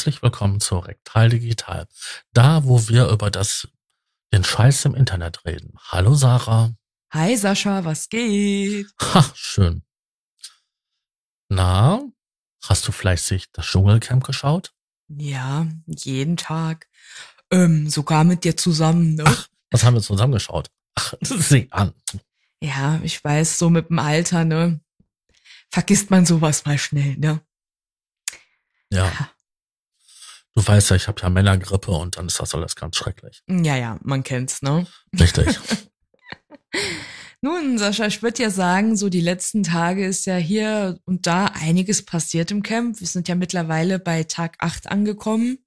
Herzlich willkommen zu Rektal Digital. Da, wo wir über das, den Scheiß im Internet reden. Hallo Sarah. Hi Sascha, was geht? Ha, schön. Na, hast du fleißig das Dschungelcamp geschaut? Ja, jeden Tag. Ähm, sogar mit dir zusammen, ne? Ach, was haben wir zusammen geschaut? Ach, sieh an. Ja, ich weiß, so mit dem Alter, ne? Vergisst man sowas mal schnell, ne? Ja. Du weißt ja, ich habe ja Männergrippe und dann ist das alles ganz schrecklich. Ja, ja, man kennt's, ne? Richtig. Nun, Sascha, ich würde ja sagen, so die letzten Tage ist ja hier und da einiges passiert im Camp. Wir sind ja mittlerweile bei Tag 8 angekommen.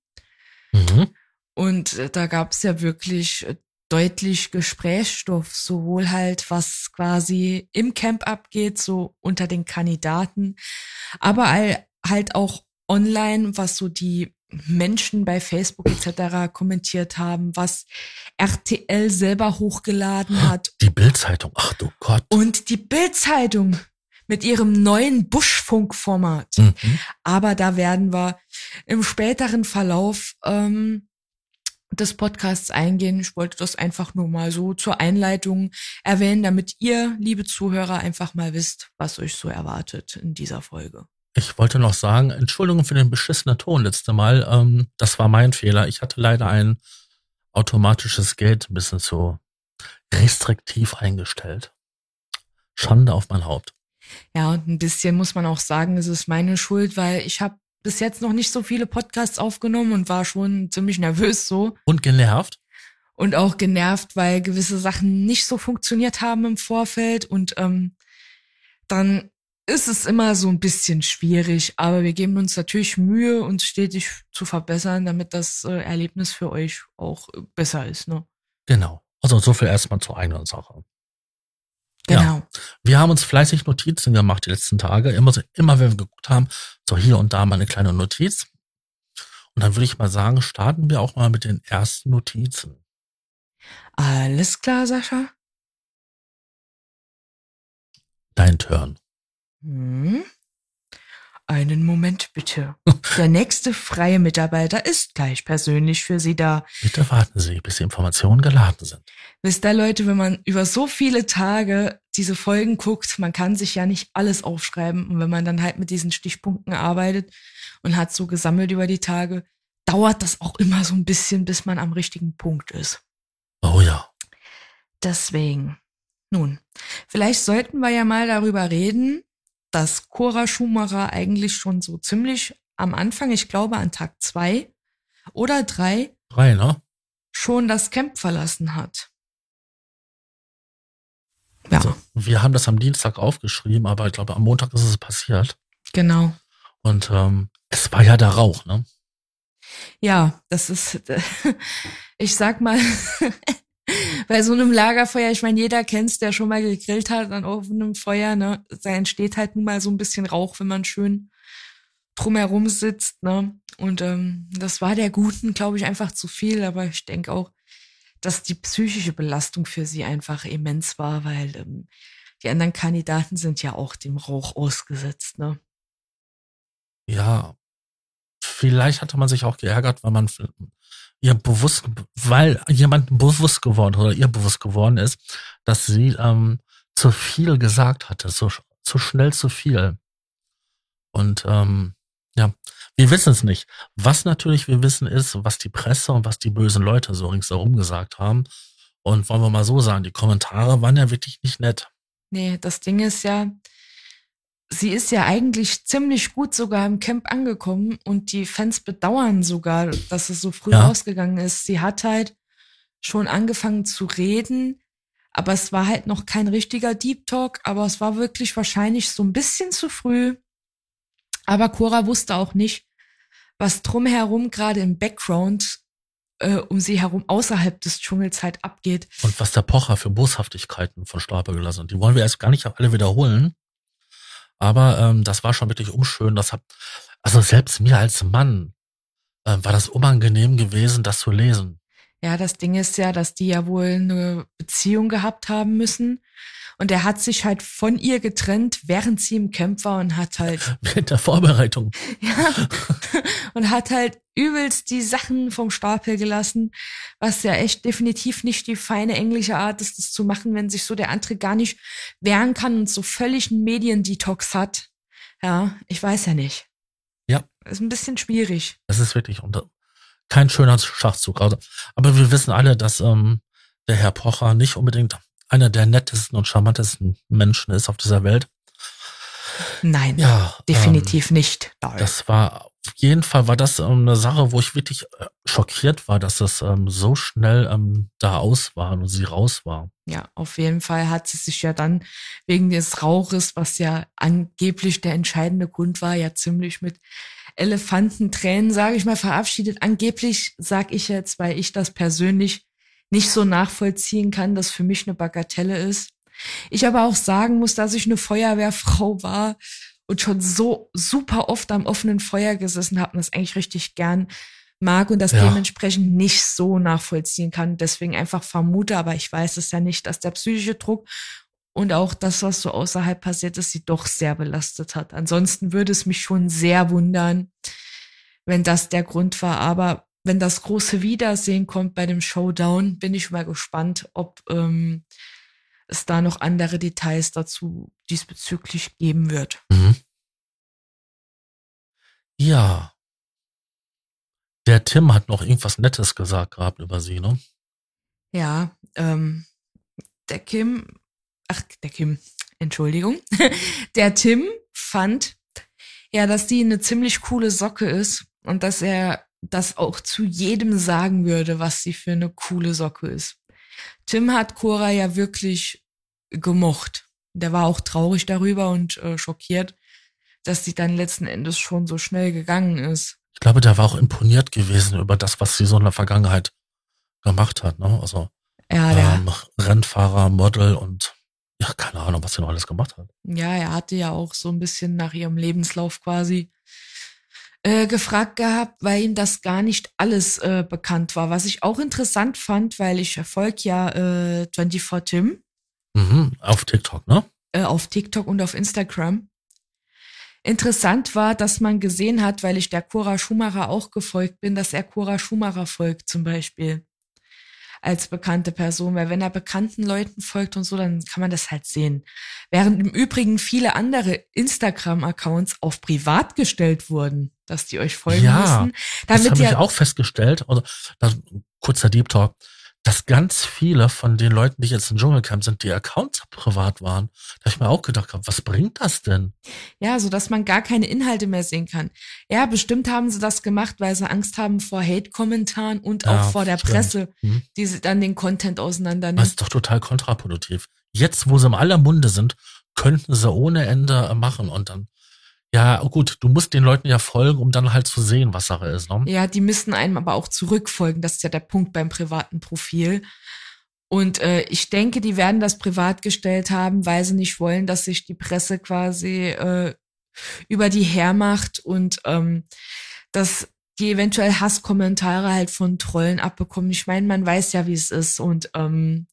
mhm. Und äh, da gab es ja wirklich äh, deutlich Gesprächsstoff, sowohl halt, was quasi im Camp abgeht, so unter den Kandidaten, aber all, halt auch online, was so die Menschen bei Facebook etc. kommentiert haben, was RTL selber hochgeladen hat Die Bildzeitung. Ach du Gott. und die Bild-Zeitung mit ihrem neuen Buschfunk-Format. Mhm. Aber da werden wir im späteren Verlauf ähm, des Podcasts eingehen. Ich wollte das einfach nur mal so zur Einleitung erwähnen, damit ihr, liebe Zuhörer, einfach mal wisst, was euch so erwartet in dieser Folge. Ich wollte noch sagen, Entschuldigung für den beschissenen Ton letzte Mal. Ähm, das war mein Fehler. Ich hatte leider ein automatisches Gate ein bisschen zu restriktiv eingestellt. Schande auf mein Haupt. Ja, und ein bisschen muss man auch sagen, es ist meine Schuld, weil ich habe bis jetzt noch nicht so viele Podcasts aufgenommen und war schon ziemlich nervös so. Und genervt? und auch genervt, weil gewisse Sachen nicht so funktioniert haben im Vorfeld und ähm, dann ist es immer so ein bisschen schwierig, aber wir geben uns natürlich Mühe, uns stetig zu verbessern, damit das äh, Erlebnis für euch auch äh, besser ist. Ne? Genau. Also so viel erstmal zur eigenen Sache. Ja. Genau. Wir haben uns fleißig Notizen gemacht die letzten Tage. Immer, so, immer wenn wir geguckt haben, so hier und da mal eine kleine Notiz. Und dann würde ich mal sagen, starten wir auch mal mit den ersten Notizen. Alles klar, Sascha? Dein Turn. Hm? Einen Moment bitte. Der nächste freie Mitarbeiter ist gleich persönlich für Sie da. Bitte warten Sie, bis die Informationen geladen sind. Wisst ihr, Leute, wenn man über so viele Tage diese Folgen guckt, man kann sich ja nicht alles aufschreiben. Und wenn man dann halt mit diesen Stichpunkten arbeitet und hat so gesammelt über die Tage, dauert das auch immer so ein bisschen, bis man am richtigen Punkt ist. Oh ja. Deswegen. Nun, vielleicht sollten wir ja mal darüber reden, dass Cora Schumacher eigentlich schon so ziemlich am Anfang, ich glaube an Tag zwei oder drei, Drei, ne? schon das Camp verlassen hat. Ja, Also, wir haben das am Dienstag aufgeschrieben, aber ich glaube, am Montag ist es passiert. genau. Und ähm, es war ja der Rauch, ne? Ja, das ist, ich sag mal, bei so einem Lagerfeuer, ich meine, jeder kennt's, der schon mal gegrillt hat an offenem Feuer, ne? Da entsteht halt nun mal so ein bisschen Rauch, wenn man schön drumherum sitzt, ne? Und ähm, das war der Guten, glaube ich, einfach zu viel, aber ich denke auch, dass die psychische Belastung für sie einfach immens war, weil ähm, die anderen Kandidaten sind ja auch dem Rauch ausgesetzt, ne? Ja. Vielleicht hatte man sich auch geärgert, weil man ihr bewusst, weil jemand bewusst geworden oder ihr bewusst geworden ist, dass sie ähm, zu viel gesagt hatte, so zu schnell zu viel. Und ähm, ja, wir wissen es nicht. Was natürlich wir wissen ist, was die Presse und was die bösen Leute so ringsherum gesagt haben. Und wollen wir mal so sagen, die Kommentare waren ja wirklich nicht nett. Nee, das Ding ist ja, sie ist ja eigentlich ziemlich gut sogar im Camp angekommen und die Fans bedauern sogar, dass es so früh Ja. rausgegangen ist. Sie hat halt schon angefangen zu reden, aber es war halt noch kein richtiger Deep Talk, aber es war wirklich wahrscheinlich so ein bisschen zu früh. Aber Cora wusste auch nicht, was drumherum gerade im Background äh, um sie herum außerhalb des Dschungels halt abgeht. Und was der Pocher für Boshaftigkeiten von Stapel gelassen hat. Die wollen wir erst gar nicht alle wiederholen. Aber ähm, das war schon wirklich unschön. Das hat, also selbst mir als Mann äh, war das unangenehm gewesen, das zu lesen. Ja, das Ding ist ja, dass die ja wohl eine Beziehung gehabt haben müssen. Und er hat sich halt von ihr getrennt, während sie im Camp war und hat halt. Während der Vorbereitung. Ja. Und hat halt übelst die Sachen vom Stapel gelassen, was ja echt definitiv nicht die feine englische Art ist, das zu machen, wenn sich so der andere gar nicht wehren kann und so völlig einen Mediendetox hat. Ja, ich weiß ja nicht. Ja. Ist ein bisschen schwierig. Das ist wirklich unter, kein schöner Schachzug. Also, aber wir wissen alle, dass ähm, der Herr Pocher nicht unbedingt einer der nettesten und charmantesten Menschen ist auf dieser Welt. Nein, Ja, definitiv nicht. Ähm, das war jeden Fall war das ähm, eine Sache, wo ich wirklich äh, schockiert war, dass das ähm, so schnell ähm, da aus war und sie raus war. Ja, auf jeden Fall hat sie sich ja dann wegen des Rauches, was ja angeblich der entscheidende Grund war, ja ziemlich mit Elefantentränen, sage ich mal, verabschiedet. Angeblich sag ich jetzt, weil ich das persönlich nicht so nachvollziehen kann, dass für mich eine Bagatelle ist. Ich aber auch sagen muss, dass ich eine Feuerwehrfrau war und schon so super oft am offenen Feuer gesessen habe und das eigentlich richtig gern mag und das Ja. dementsprechend nicht so nachvollziehen kann. Deswegen einfach vermute, aber ich weiß es ja nicht, dass der psychische Druck und auch das, was so außerhalb passiert ist, sie doch sehr belastet hat. Ansonsten würde es mich schon sehr wundern, wenn das der Grund war. Aber wenn das große Wiedersehen kommt bei dem Showdown, bin ich mal gespannt, ob ähm, es da noch andere Details dazu diesbezüglich geben wird. Mhm. Ja. Der Tim hat noch irgendwas Nettes gesagt gehabt über sie, ne? Ja, ähm, der Kim, ach, der Kim, Entschuldigung, der Tim fand ja, dass die eine ziemlich coole Socke ist und dass er das auch zu jedem sagen würde, was sie für eine coole Socke ist. Tim hat Cora ja wirklich gemocht. Der war auch traurig darüber und äh, schockiert, dass sie dann letzten Endes schon so schnell gegangen ist. Ich glaube, der war auch imponiert gewesen über das, was sie so in der Vergangenheit gemacht hat, ne? Also Ja, ähm, Rennfahrer, Model und ja, keine Ahnung, was sie noch alles gemacht hat. Ja, er hatte ja auch so ein bisschen nach ihrem Lebenslauf quasi äh, gefragt gehabt, weil ihm das gar nicht alles äh, bekannt war. Was ich auch interessant fand, weil ich verfolge ja äh, 24 Tim Mhm, auf TikTok, ne? äh, auf TikTok und auf Instagram. Interessant war, dass man gesehen hat, weil ich der Cora Schumacher auch gefolgt bin, dass er Cora Schumacher folgt zum Beispiel als bekannte Person, weil wenn er bekannten Leuten folgt und so, dann kann man das halt sehen. Während im Übrigen viele andere Instagram-Accounts auf privat gestellt wurden, dass die euch folgen Ja, müssen, Das damit habe ich auch festgestellt. Also, das, kurzer Deep Talk. Dass ganz viele von den Leuten, die jetzt im Dschungelcamp sind, die Accounts privat waren. Da hab ich mir auch gedacht, was bringt das denn? Ja, so dass man gar keine Inhalte mehr sehen kann. Ja, bestimmt haben sie das gemacht, weil sie Angst haben vor Hate-Kommentaren und auch Ja, vor der stimmt. Presse, Mhm. die sie dann den Content Das auseinandernimmt. ist doch total kontraproduktiv. Jetzt, wo sie im aller Munde sind, könnten sie ohne Ende machen und dann, ja, gut, du musst den Leuten ja folgen, um dann halt zu sehen, was Sache ist, ne? Ja, die müssen einem aber auch zurückfolgen. Das ist ja der Punkt beim privaten Profil. Und äh, ich denke, die werden das privat gestellt haben, weil sie nicht wollen, dass sich die Presse quasi äh, über die hermacht und ähm, dass die eventuell Hasskommentare halt von Trollen abbekommen. Ich meine, man weiß ja, wie es ist. Und ähm,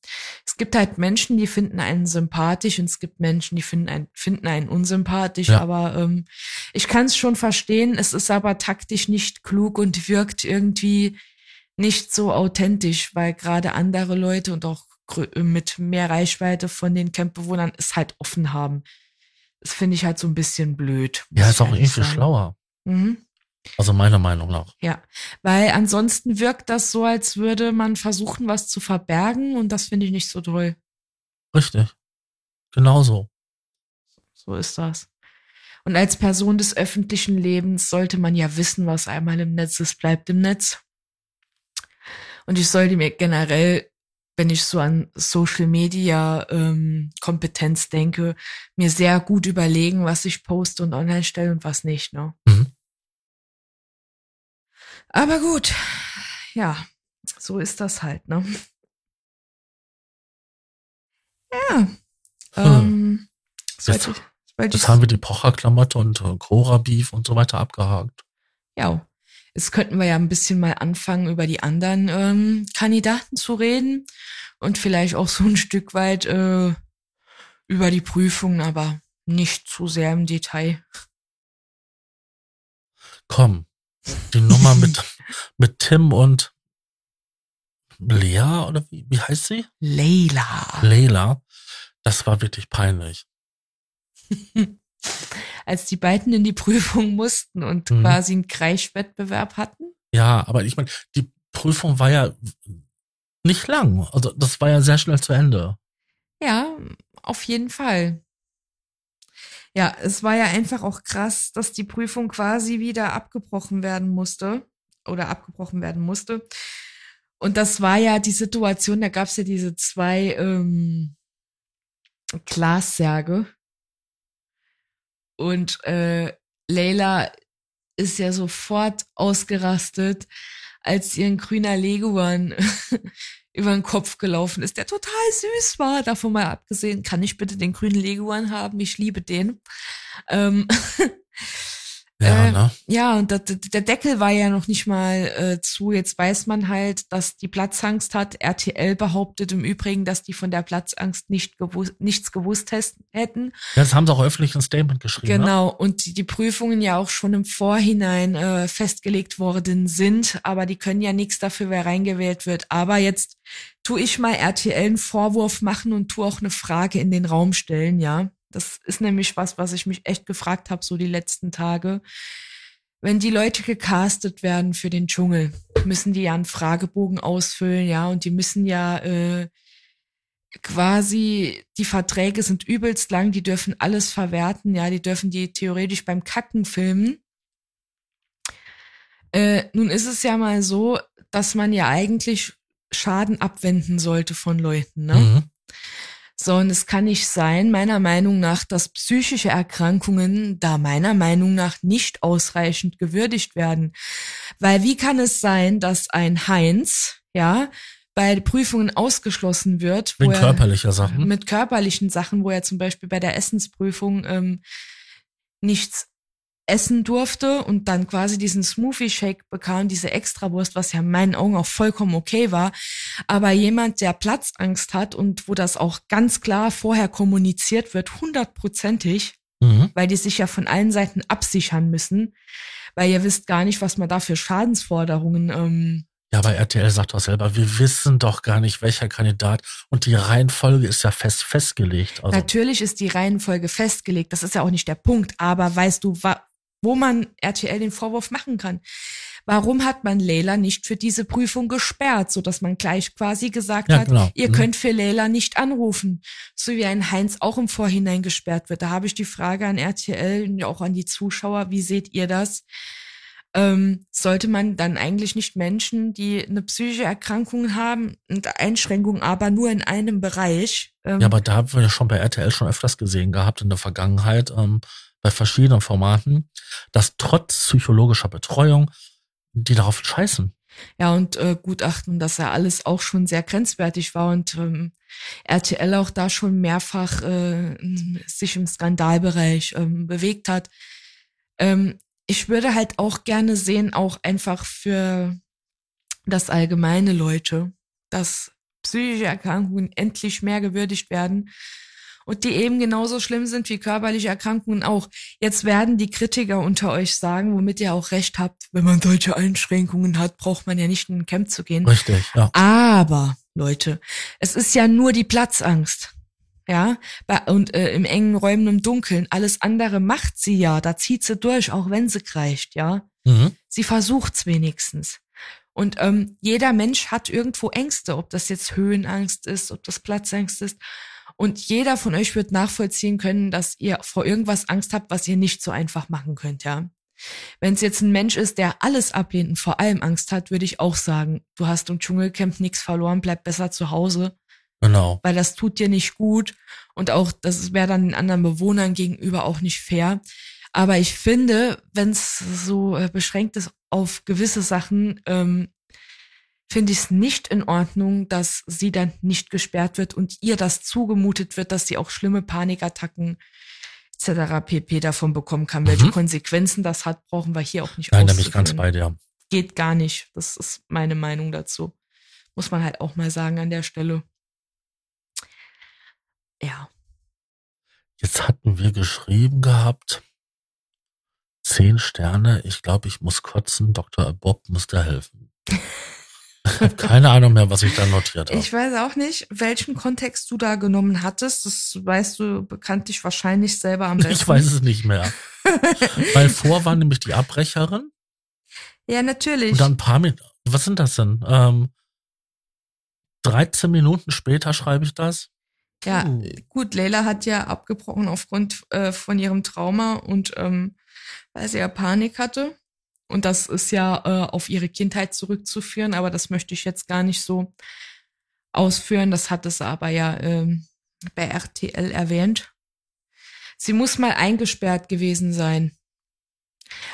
es gibt halt Menschen, die finden einen sympathisch und es gibt Menschen, die finden einen, finden einen unsympathisch. Ja. Aber ähm, ich kann es schon verstehen. Es ist aber taktisch nicht klug und wirkt irgendwie nicht so authentisch, weil gerade andere Leute und auch mit mehr Reichweite von den Campbewohnern es halt offen haben. Das finde ich halt so ein bisschen blöd. Ja, ist auch irgendwie sagen. schlauer. Mhm. Also meiner Meinung nach. Ja, weil ansonsten wirkt das so, als würde man versuchen, was zu verbergen und das finde ich nicht so toll. Richtig. Genauso. So ist das. Und als Person des öffentlichen Lebens sollte man ja wissen, was einmal im Netz ist, bleibt im Netz. Und ich sollte mir generell, wenn ich so an Social Media ähm, Kompetenz denke, mir sehr gut überlegen, was ich poste und online stelle und was nicht. Ne? Mhm. Aber gut, ja, so ist das halt. Ne? Ja. Ähm, Jetzt- ich- Jetzt ich- haben wir die Pocher-Klamotte und äh, Cora-Beef und so weiter abgehakt. Ja. Jetzt könnten wir ja ein bisschen mal anfangen, über die anderen ähm, Kandidaten zu reden und vielleicht auch so ein Stück weit äh, über die Prüfungen, aber nicht zu sehr im Detail. Komm, die Nummer mit, mit Tim und Lea oder wie, wie heißt sie? Leila. Leila. Das war wirklich peinlich. Als die beiden in die Prüfung mussten und mhm. quasi einen Kreischwettbewerb hatten. Ja, aber ich meine, die Prüfung war ja nicht lang. Also das war ja sehr schnell zu Ende. Ja, auf jeden Fall. Ja, es war ja einfach auch krass, dass die Prüfung quasi wieder abgebrochen werden musste oder abgebrochen werden musste. Und das war ja die Situation, da gab es ja diese zwei ähm, Glassärge. Und äh, Leila ist ja sofort ausgerastet, als ihr ein grüner Leguan über den Kopf gelaufen ist, der total süß war. Davon mal abgesehen, kann ich bitte den grünen Leguan haben? Ich liebe den. Ähm, Ja, äh, ne? ja und das, der Deckel war ja noch nicht mal äh, zu. Jetzt weiß man halt, dass die Platzangst hat. RTL behauptet im Übrigen, dass die von der Platzangst nicht gewusst, nichts gewusst hätten. Ja, das haben sie auch öffentlich ein Statement geschrieben. Ne? Genau, ne? und die, die Prüfungen ja auch schon im Vorhinein äh, festgelegt worden sind, aber die können ja nichts dafür, wer reingewählt wird. Aber jetzt tu ich mal RTL einen Vorwurf machen und tu auch eine Frage in den Raum stellen, ja. Das ist nämlich was, was ich mich echt gefragt habe, so die letzten Tage. Wenn die Leute gecastet werden für den Dschungel, müssen die ja einen Fragebogen ausfüllen, ja, und die müssen ja äh, quasi, die Verträge sind übelst lang, die dürfen alles verwerten, ja, die dürfen die theoretisch beim Kacken filmen. Äh, nun ist es ja mal so, dass man ja eigentlich Schaden abwenden sollte von Leuten, ne? Mhm. So, und es kann nicht sein, meiner Meinung nach, dass psychische Erkrankungen da meiner Meinung nach nicht ausreichend gewürdigt werden. Weil wie kann es sein, dass ein Heinz, ja, bei Prüfungen ausgeschlossen wird. Mit körperlicher Sachen. Mit körperlichen Sachen, wo er zum Beispiel bei der Essensprüfung ähm, nichts essen durfte und dann quasi diesen Smoothie Shake bekam, diese Extrawurst, was ja in meinen Augen auch vollkommen okay war. Aber jemand, der Platzangst hat und wo das auch ganz klar vorher kommuniziert wird, hundertprozentig, mhm. weil die sich ja von allen Seiten absichern müssen, weil ihr wisst gar nicht, was man da für Schadensforderungen ähm, ja, aber RTL sagt doch selber, wir wissen doch gar nicht, welcher Kandidat. Und die Reihenfolge ist ja fest festgelegt. Also Natürlich ist die Reihenfolge festgelegt. Das ist ja auch nicht der Punkt. Aber weißt du, wo man RTL den Vorwurf machen kann. Warum hat man Leila nicht für diese Prüfung gesperrt, so dass man gleich quasi gesagt ja, hat, genau. ihr mhm. könnt für Leila nicht anrufen, so wie ein Heinz auch im Vorhinein gesperrt wird. Da habe ich die Frage an RTL und auch an die Zuschauer, wie seht ihr das? Ähm, sollte man dann eigentlich nicht Menschen, die eine psychische Erkrankung haben und Einschränkungen, aber nur in einem Bereich? Ähm, ja, aber da haben wir ja schon bei RTL schon öfters gesehen gehabt in der Vergangenheit. Ähm bei verschiedenen Formaten, dass trotz psychologischer Betreuung die darauf scheißen. Ja, und äh, Gutachten, dass er alles auch schon sehr grenzwertig war und ähm, RTL auch da schon mehrfach äh, sich im Skandalbereich ähm, bewegt hat. Ähm, ich würde halt auch gerne sehen, auch einfach für das allgemeine Leute, dass psychische Erkrankungen endlich mehr gewürdigt werden und die eben genauso schlimm sind wie körperliche Erkrankungen auch. Jetzt werden die Kritiker unter euch sagen, womit ihr auch recht habt, wenn man solche Einschränkungen hat, braucht man ja nicht in ein Camp zu gehen. Richtig, ja. Aber, Leute, es ist ja nur die Platzangst. Ja, und äh, im engen Räumen im Dunkeln. Alles andere macht sie ja. Da zieht sie durch, auch wenn sie kreischt, ja. Mhm. Sie versucht's wenigstens. Und ähm, jeder Mensch hat irgendwo Ängste, ob das jetzt Höhenangst ist, ob das Platzangst ist. Und jeder von euch wird nachvollziehen können, dass ihr vor irgendwas Angst habt, was ihr nicht so einfach machen könnt, ja. Wenn es jetzt ein Mensch ist, der alles ablehnt und vor allem Angst hat, würde ich auch sagen, du hast im Dschungelcamp nichts verloren, bleib besser zu Hause. Genau. Weil das tut dir nicht gut und auch das wäre dann den anderen Bewohnern gegenüber auch nicht fair. Aber ich finde, wenn es so äh, beschränkt ist auf gewisse Sachen, ähm, finde ich es nicht in Ordnung, dass sie dann nicht gesperrt wird und ihr das zugemutet wird, dass sie auch schlimme Panikattacken etc. pp. davon bekommen kann. Welche mhm. Konsequenzen das hat, brauchen wir hier auch nicht Nein, da bin ich ganz bei dir. geht gar nicht. Das ist meine Meinung dazu. Muss man halt auch mal sagen an der Stelle. Ja. Jetzt hatten wir geschrieben gehabt, zehn Sterne, ich glaube, ich muss kotzen, Dr. Bob muss da helfen. Ich habe keine Ahnung mehr, was ich da notiert habe. Ich weiß auch nicht, welchen Kontext du da genommen hattest. Das weißt du bekanntlich wahrscheinlich selber am besten. Ich weiß es nicht mehr. Weil vor war nämlich die Abbrecherin. Ja, natürlich. Und dann ein paar Minuten. Was sind das denn? Ähm, 13 Minuten später schreibe ich das. Ja, uh. gut, Leila hat ja abgebrochen aufgrund äh, von ihrem Trauma und ähm, weil sie ja Panik hatte. Und das ist ja äh, auf ihre Kindheit zurückzuführen, aber das möchte ich jetzt gar nicht so ausführen. Das hat es aber ja ähm, bei RTL erwähnt. Sie muss mal eingesperrt gewesen sein.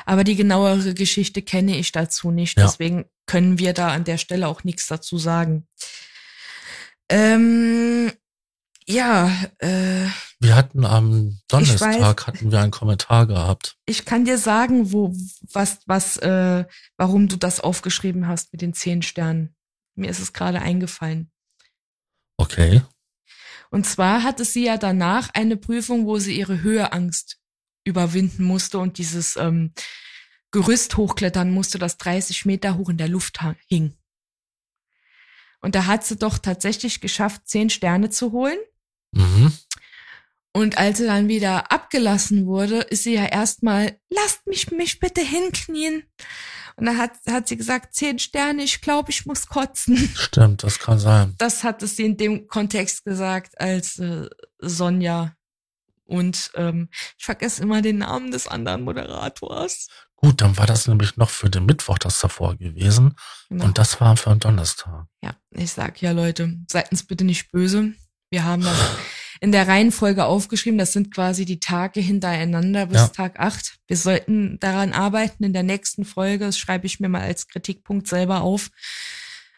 Aber die genauere Geschichte kenne ich dazu nicht. Ja. Deswegen können wir da an der Stelle auch nichts dazu sagen. Ähm, ja, äh, wir hatten am Donnerstag weiß, hatten wir einen Kommentar gehabt. Ich kann dir sagen, wo was was äh, warum du das aufgeschrieben hast mit den zehn Sternen. Mir ist es gerade eingefallen. Okay. Und zwar hatte sie ja danach eine Prüfung, wo sie ihre Höheangst überwinden musste und dieses ähm, Gerüst hochklettern musste, das 30 Meter hoch in der Luft hing. Und da hat sie doch tatsächlich geschafft, zehn Sterne zu holen. Mhm. Und als sie dann wieder abgelassen wurde, ist sie ja erstmal, lasst mich mich bitte hinknien. Und dann hat, hat sie gesagt, zehn Sterne, ich glaube, ich muss kotzen. Stimmt, das kann sein. Das hat sie in dem Kontext gesagt, als äh, Sonja und ähm, ich vergesse immer den Namen des anderen Moderators. Gut, dann war das nämlich noch für den Mittwoch das davor gewesen. Genau. Und das war für den Donnerstag. Ja, ich sag ja, Leute, seid uns bitte nicht böse. Wir haben das in der Reihenfolge aufgeschrieben. Das sind quasi die Tage hintereinander bis ja. Tag acht. Wir sollten daran arbeiten. In der nächsten Folge, das schreibe ich mir mal als Kritikpunkt selber auf,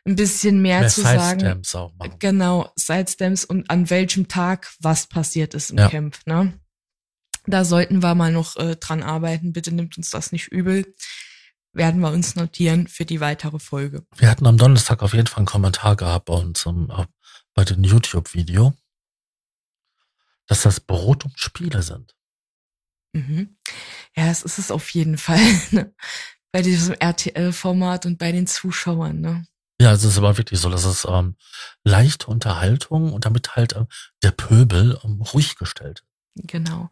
ein bisschen mehr, mehr zu sagen. Auch machen. Genau, Sidestamps und an welchem Tag was passiert ist im ja. Camp. Ne? Da sollten wir mal noch äh, dran arbeiten. Bitte nimmt uns das nicht übel. Werden wir uns notieren für die weitere Folge. Wir hatten am Donnerstag auf jeden Fall einen Kommentar gehabt bei uns um, bei dem YouTube-Video, dass das Brot und Spiele sind. Mhm. Ja, es ist es auf jeden Fall. Ne? Bei diesem RTL-Format und bei den Zuschauern. Ne? Ja, es ist aber wirklich so, dass es ähm, leichte Unterhaltung und damit halt äh, der Pöbel ähm, ruhig gestellt. Genau.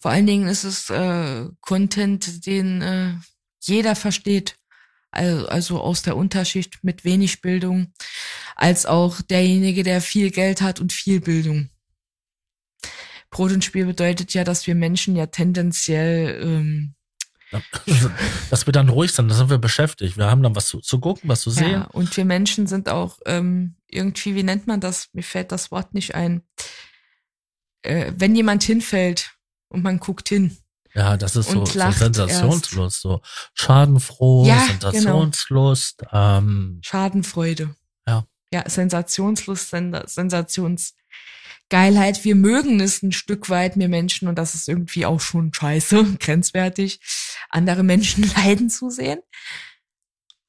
Vor allen Dingen ist es äh, Content, den äh, jeder versteht also, aus der Unterschicht mit wenig Bildung, als auch derjenige, der viel Geld hat und viel Bildung. Brot und Spiel bedeutet ja, dass wir Menschen ja tendenziell ähm, dass wir dann ruhig sind, da sind wir beschäftigt. Wir haben dann was zu, zu gucken, was zu sehen. Ja, und wir Menschen sind auch ähm, irgendwie, wie nennt man das? Mir fällt das Wort nicht ein. Äh, wenn jemand hinfällt und man guckt hin, ja, das ist so, so Sensationslust, so Schadenfroh, ja, genau. Sensationslust. Genau. Ähm, Schadenfreude. Ja. Ja, Sensationslust, Sensationsgeilheit. Wir mögen es ein Stück weit, wir Menschen, und das ist irgendwie auch schon scheiße, grenzwertig, andere Menschen leiden zu sehen.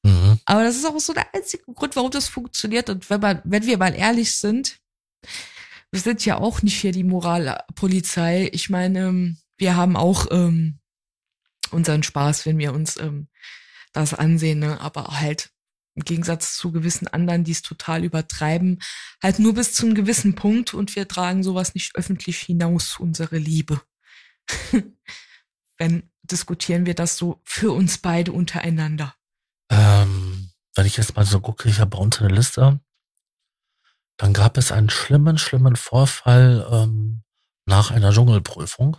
Mhm. Aber das ist auch so der einzige Grund, warum das funktioniert. Und wenn, man, wenn wir mal ehrlich sind, wir sind ja auch nicht hier die Moralpolizei. Ich meine, wir haben auch ähm, unseren Spaß, wenn wir uns ähm, das ansehen, ne? aber halt im Gegensatz zu gewissen anderen, die es total übertreiben, halt nur bis zu einem gewissen Punkt und wir tragen sowas nicht öffentlich hinaus, unsere Liebe. wenn diskutieren wir das so für uns beide untereinander. Ähm, wenn ich jetzt mal so gucke, ich habe bei uns eine Liste, dann gab es einen schlimmen, schlimmen Vorfall ähm, nach einer Dschungelprüfung.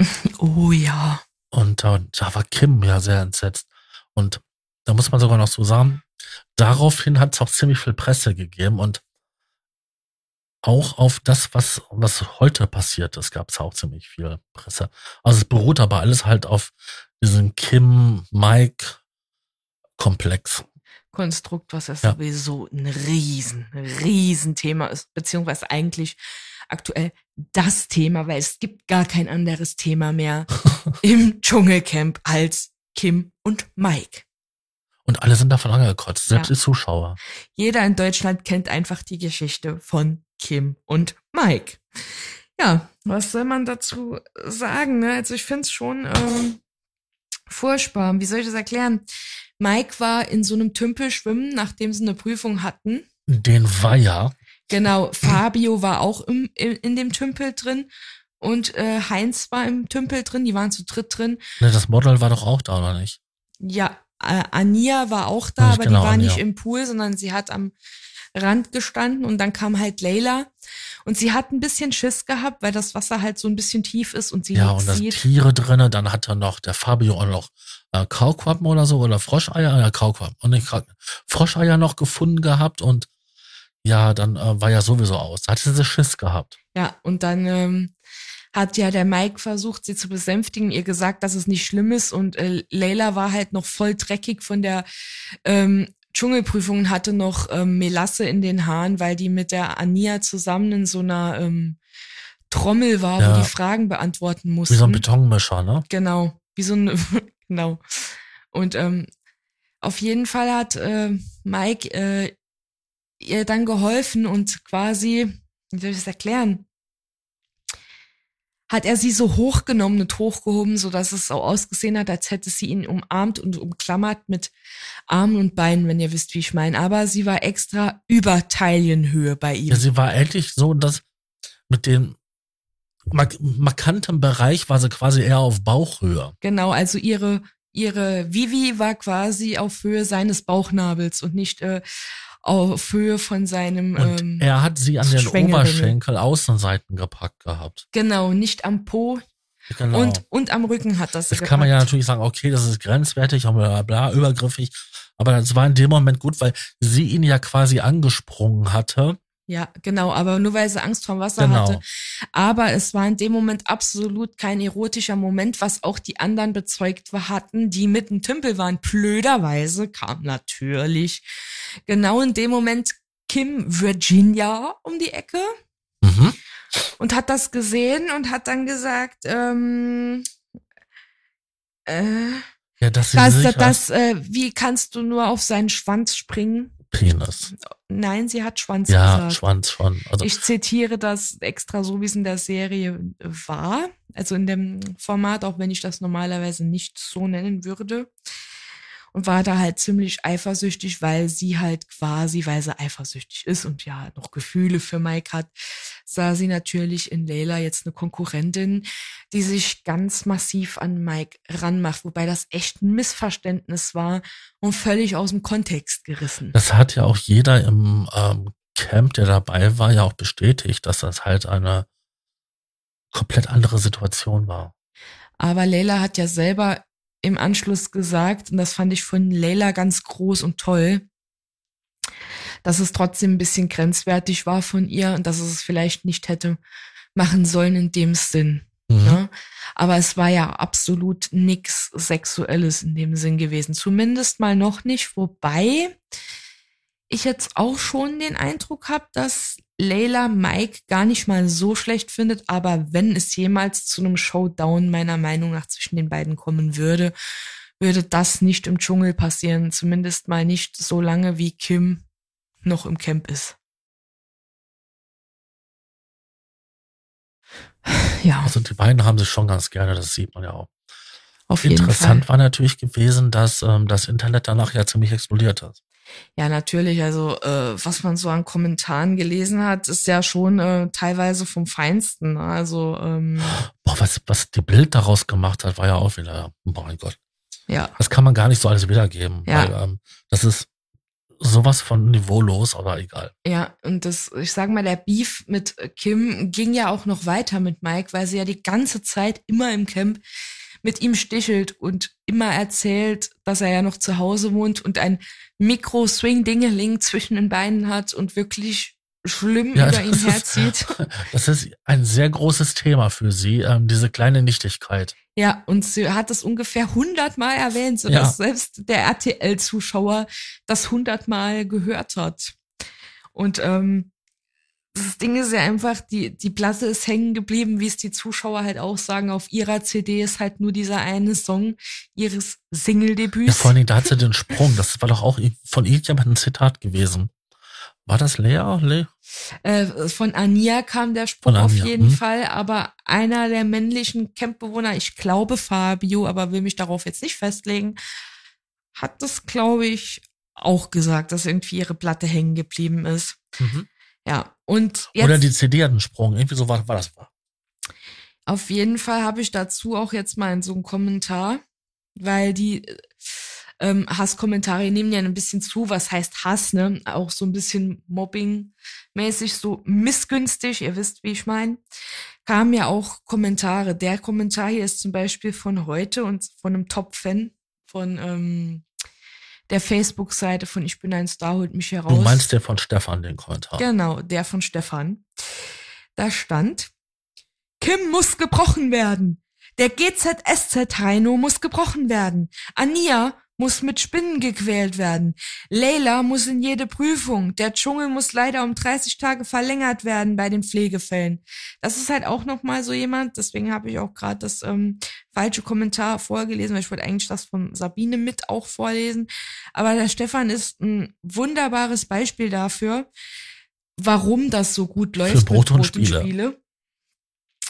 Oh ja. Und da, da war Kim ja sehr entsetzt. Und da muss man sogar noch so sagen, daraufhin hat es auch ziemlich viel Presse gegeben und auch auf das, was, was heute passiert ist, gab es auch ziemlich viel Presse. Also es beruht aber alles halt auf diesem Kim-Mike-Komplex. Konstrukt, was ja, ja sowieso ein riesen, riesen Thema ist, beziehungsweise eigentlich aktuell das Thema, weil es gibt gar kein anderes Thema mehr im Dschungelcamp als Kim und Mike. Und alle sind davon angekotzt, selbst Ja. die Zuschauer. Jeder in Deutschland kennt einfach die Geschichte von Kim und Mike. Ja, was soll man dazu sagen? Ne? Also ich finde es schon ähm, furchtbar. Wie soll ich das erklären? Mike war in so einem Tümpel schwimmen, nachdem sie eine Prüfung hatten. Den Weiher, Genau, Fabio war auch im, in, in dem Tümpel drin und äh, Heinz war im Tümpel drin, die waren zu dritt drin. ne, das Model war doch auch da, oder nicht? Ja, äh, Ania war auch da, Nicht aber genau, die war Ania. nicht im Pool, sondern sie hat am Rand gestanden und dann kam halt Leila und sie hat ein bisschen Schiss gehabt, weil das Wasser halt so ein bisschen tief ist und sie Ja, und da sieht. Tiere drinne, dann hat er noch der Fabio auch noch äh, Kaulquappen oder so oder Froscheier, ja Kaulquappen und nicht Kau- Froscheier noch gefunden gehabt und ja, dann äh, war ja sowieso aus. Da hatte sie Schiss gehabt. Ja, und dann ähm, hat ja der Mike versucht, sie zu besänftigen, ihr gesagt, dass es nicht schlimm ist und äh, Leila war halt noch voll dreckig von der ähm, Dschungelprüfung und hatte noch ähm, Melasse in den Haaren, weil die mit der Ania zusammen in so einer ähm, Trommel war, Ja. wo die Fragen beantworten mussten. Wie so ein Betonmischer, ne? Genau, wie so ein, genau. Und ähm, auf jeden Fall hat äh, Mike äh, ihr dann geholfen und quasi, wie soll ich das erklären? Hat er sie so hochgenommen und hochgehoben, so dass es so ausgesehen hat, als hätte sie ihn umarmt und umklammert mit Armen und Beinen, wenn ihr wisst, wie ich meine. Aber sie war extra über Taillenhöhe bei ihm. Ja, sie war endlich so, dass mit dem mark markanten Bereich war sie quasi eher auf Bauchhöhe. Genau, also ihre ihre Vivi war quasi auf Höhe seines Bauchnabels und nicht äh, auf Höhe von seinem Und ähm, er hat sie an den. Oberschenkel Außenseiten gepackt gehabt. genau nicht am Po Genau. und und am Rücken hat das. Das kann man ja natürlich sagen, okay, das ist grenzwertig und bla bla, übergriffig. Aber das war in dem Moment gut, weil sie ihn ja quasi angesprungen hatte. Ja, genau, aber nur weil sie Angst vor Wasser Genau. hatte. Aber es war in dem Moment absolut kein erotischer Moment, was auch die anderen bezeugt hatten, die mit dem Tümpel waren. Blöderweise kam natürlich genau in dem Moment Kim Virginia um die Ecke Mhm. und hat das gesehen und hat dann gesagt, ähm, äh, Ja, das, das, das äh, wie kannst du nur auf seinen Schwanz springen? Penis. Nein, sie hat Schwanz Ja, gesagt. Schwanz schon. Also, Ich zitiere das extra so, wie es in der Serie war, also in dem Format, auch wenn ich das normalerweise nicht so nennen würde. Und war da halt ziemlich eifersüchtig, weil sie halt quasi, weil sie eifersüchtig ist und ja noch Gefühle für Mike hat, sah sie natürlich in Leila jetzt eine Konkurrentin, die sich ganz massiv an Mike ranmacht, wobei das echt ein Missverständnis war und völlig aus dem Kontext gerissen. das hat ja auch jeder im ähm, Camp, der dabei war, ja auch bestätigt, dass das halt eine komplett andere Situation war. Aber Leila hat ja selber im Anschluss gesagt, und das fand ich von Leila ganz groß und toll, dass es trotzdem ein bisschen grenzwertig war von ihr und dass es es vielleicht nicht hätte machen sollen in dem Sinn. Mhm. Ne? Aber es war ja absolut nix Sexuelles in dem Sinn gewesen. Zumindest mal noch nicht, wobei ich jetzt auch schon den Eindruck habe, dass Layla Mike gar nicht mal so schlecht findet, aber wenn es jemals zu einem Showdown meiner Meinung nach zwischen den beiden kommen würde, würde das nicht im Dschungel passieren, zumindest mal nicht so lange wie Kim noch im Camp ist. Ja, Also die beiden haben sich schon ganz gerne, das sieht man ja auch. auf Interessant war natürlich gewesen, dass ähm, das Internet danach ja ziemlich explodiert hat. Ja, natürlich. Also äh, was man so an Kommentaren gelesen hat, ist ja schon äh, teilweise vom Feinsten. ne? Also ähm, Boah, was, was die Bild daraus gemacht hat, war ja auch wieder, oh mein Gott. ja, Das kann man gar nicht so alles wiedergeben. Ja. Weil, ähm, das ist sowas von niveaulos, aber egal. ja. Und das, ich sag mal, der Beef mit Kim ging ja auch noch weiter mit Mike, weil sie ja die ganze Zeit immer im Camp mit ihm stichelt und immer erzählt, dass er ja noch zu Hause wohnt und ein Mikro-Swing-Dingeling zwischen den Beinen hat und wirklich schlimm Ja, über ihn ist- herzieht. Das ist ein sehr großes Thema für sie, ähm, diese kleine Nichtigkeit. Ja, und sie hat es ungefähr hundertmal erwähnt, sodass Ja. selbst der RTL-Zuschauer das hundertmal gehört hat. Und ähm, das Ding ist ja einfach, die, die Platte ist hängen geblieben, wie es die Zuschauer halt auch sagen. Auf ihrer CD ist halt nur dieser eine Song ihres Single-Debüts. Ja, vor allen Dingen, da hat sie den Sprung. Das war doch auch von irgendjemandem ein Zitat gewesen. War das Lea? Le äh, von Ania kam der Spruch auf jeden hm. Fall, aber einer der männlichen Campbewohner, ich glaube Fabio, aber will mich darauf jetzt nicht festlegen, hat das, glaube ich, auch gesagt, dass irgendwie ihre Platte hängen geblieben ist. Mhm. Ja, und jetzt, Oder die CD hat einen Sprung, irgendwie so war, war das. Auf jeden Fall habe ich dazu auch jetzt mal so einen Kommentar, weil die ähm, Hasskommentare nehmen ja ein bisschen zu, was heißt Hass, ne? Auch so ein bisschen Mobbing-mäßig, so missgünstig, ihr wisst, wie ich meine. Kamen ja auch Kommentare. Der Kommentar hier ist zum Beispiel von heute und von einem Top-Fan von ähm, der Facebook-Seite von Ich bin ein Star, holt mich heraus. Du meinst der von Stefan, den Kommentar? Genau, der von Stefan. Da stand, Kim muss gebrochen werden. Der GZSZ-Heino muss gebrochen werden. Ania muss mit Spinnen gequält werden. Leila muss in jede Prüfung. Der Dschungel muss leider um 30 Tage verlängert werden bei den Pflegefällen. Das ist halt auch noch mal so jemand, deswegen habe ich auch gerade das ähm, falsche Kommentar vorgelesen, weil ich wollte eigentlich das von Sabine mit auch vorlesen. Aber der Stefan ist ein wunderbares Beispiel dafür, warum das so gut läuft Für Brot und, Brot und Spiele. Spiele.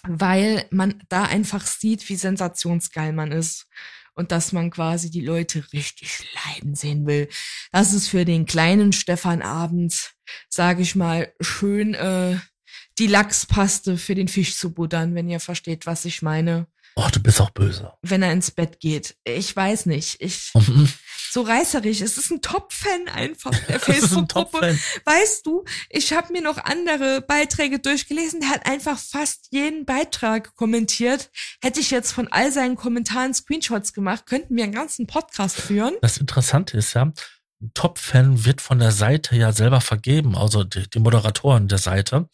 Weil man da einfach sieht, wie sensationsgeil man ist und dass man quasi die Leute richtig leiden sehen will. Das ist für den kleinen Stefan abends, sage ich mal, schön äh, die Lachspaste für den Fisch zu buttern, wenn ihr versteht, was ich meine. Oh, du bist auch böse. Wenn er ins Bett geht. Ich weiß nicht. Ich so reißerisch. Es ist ein Top-Fan einfach der Facebook-Gruppe. Weißt du, ich habe mir noch andere Beiträge durchgelesen. Der hat einfach fast jeden Beitrag kommentiert. Hätte ich jetzt von all seinen Kommentaren Screenshots gemacht, könnten wir einen ganzen Podcast führen. Das Interessante ist ja, Top-Fan wird von der Seite ja selber vergeben, also die, die Moderatoren der Seite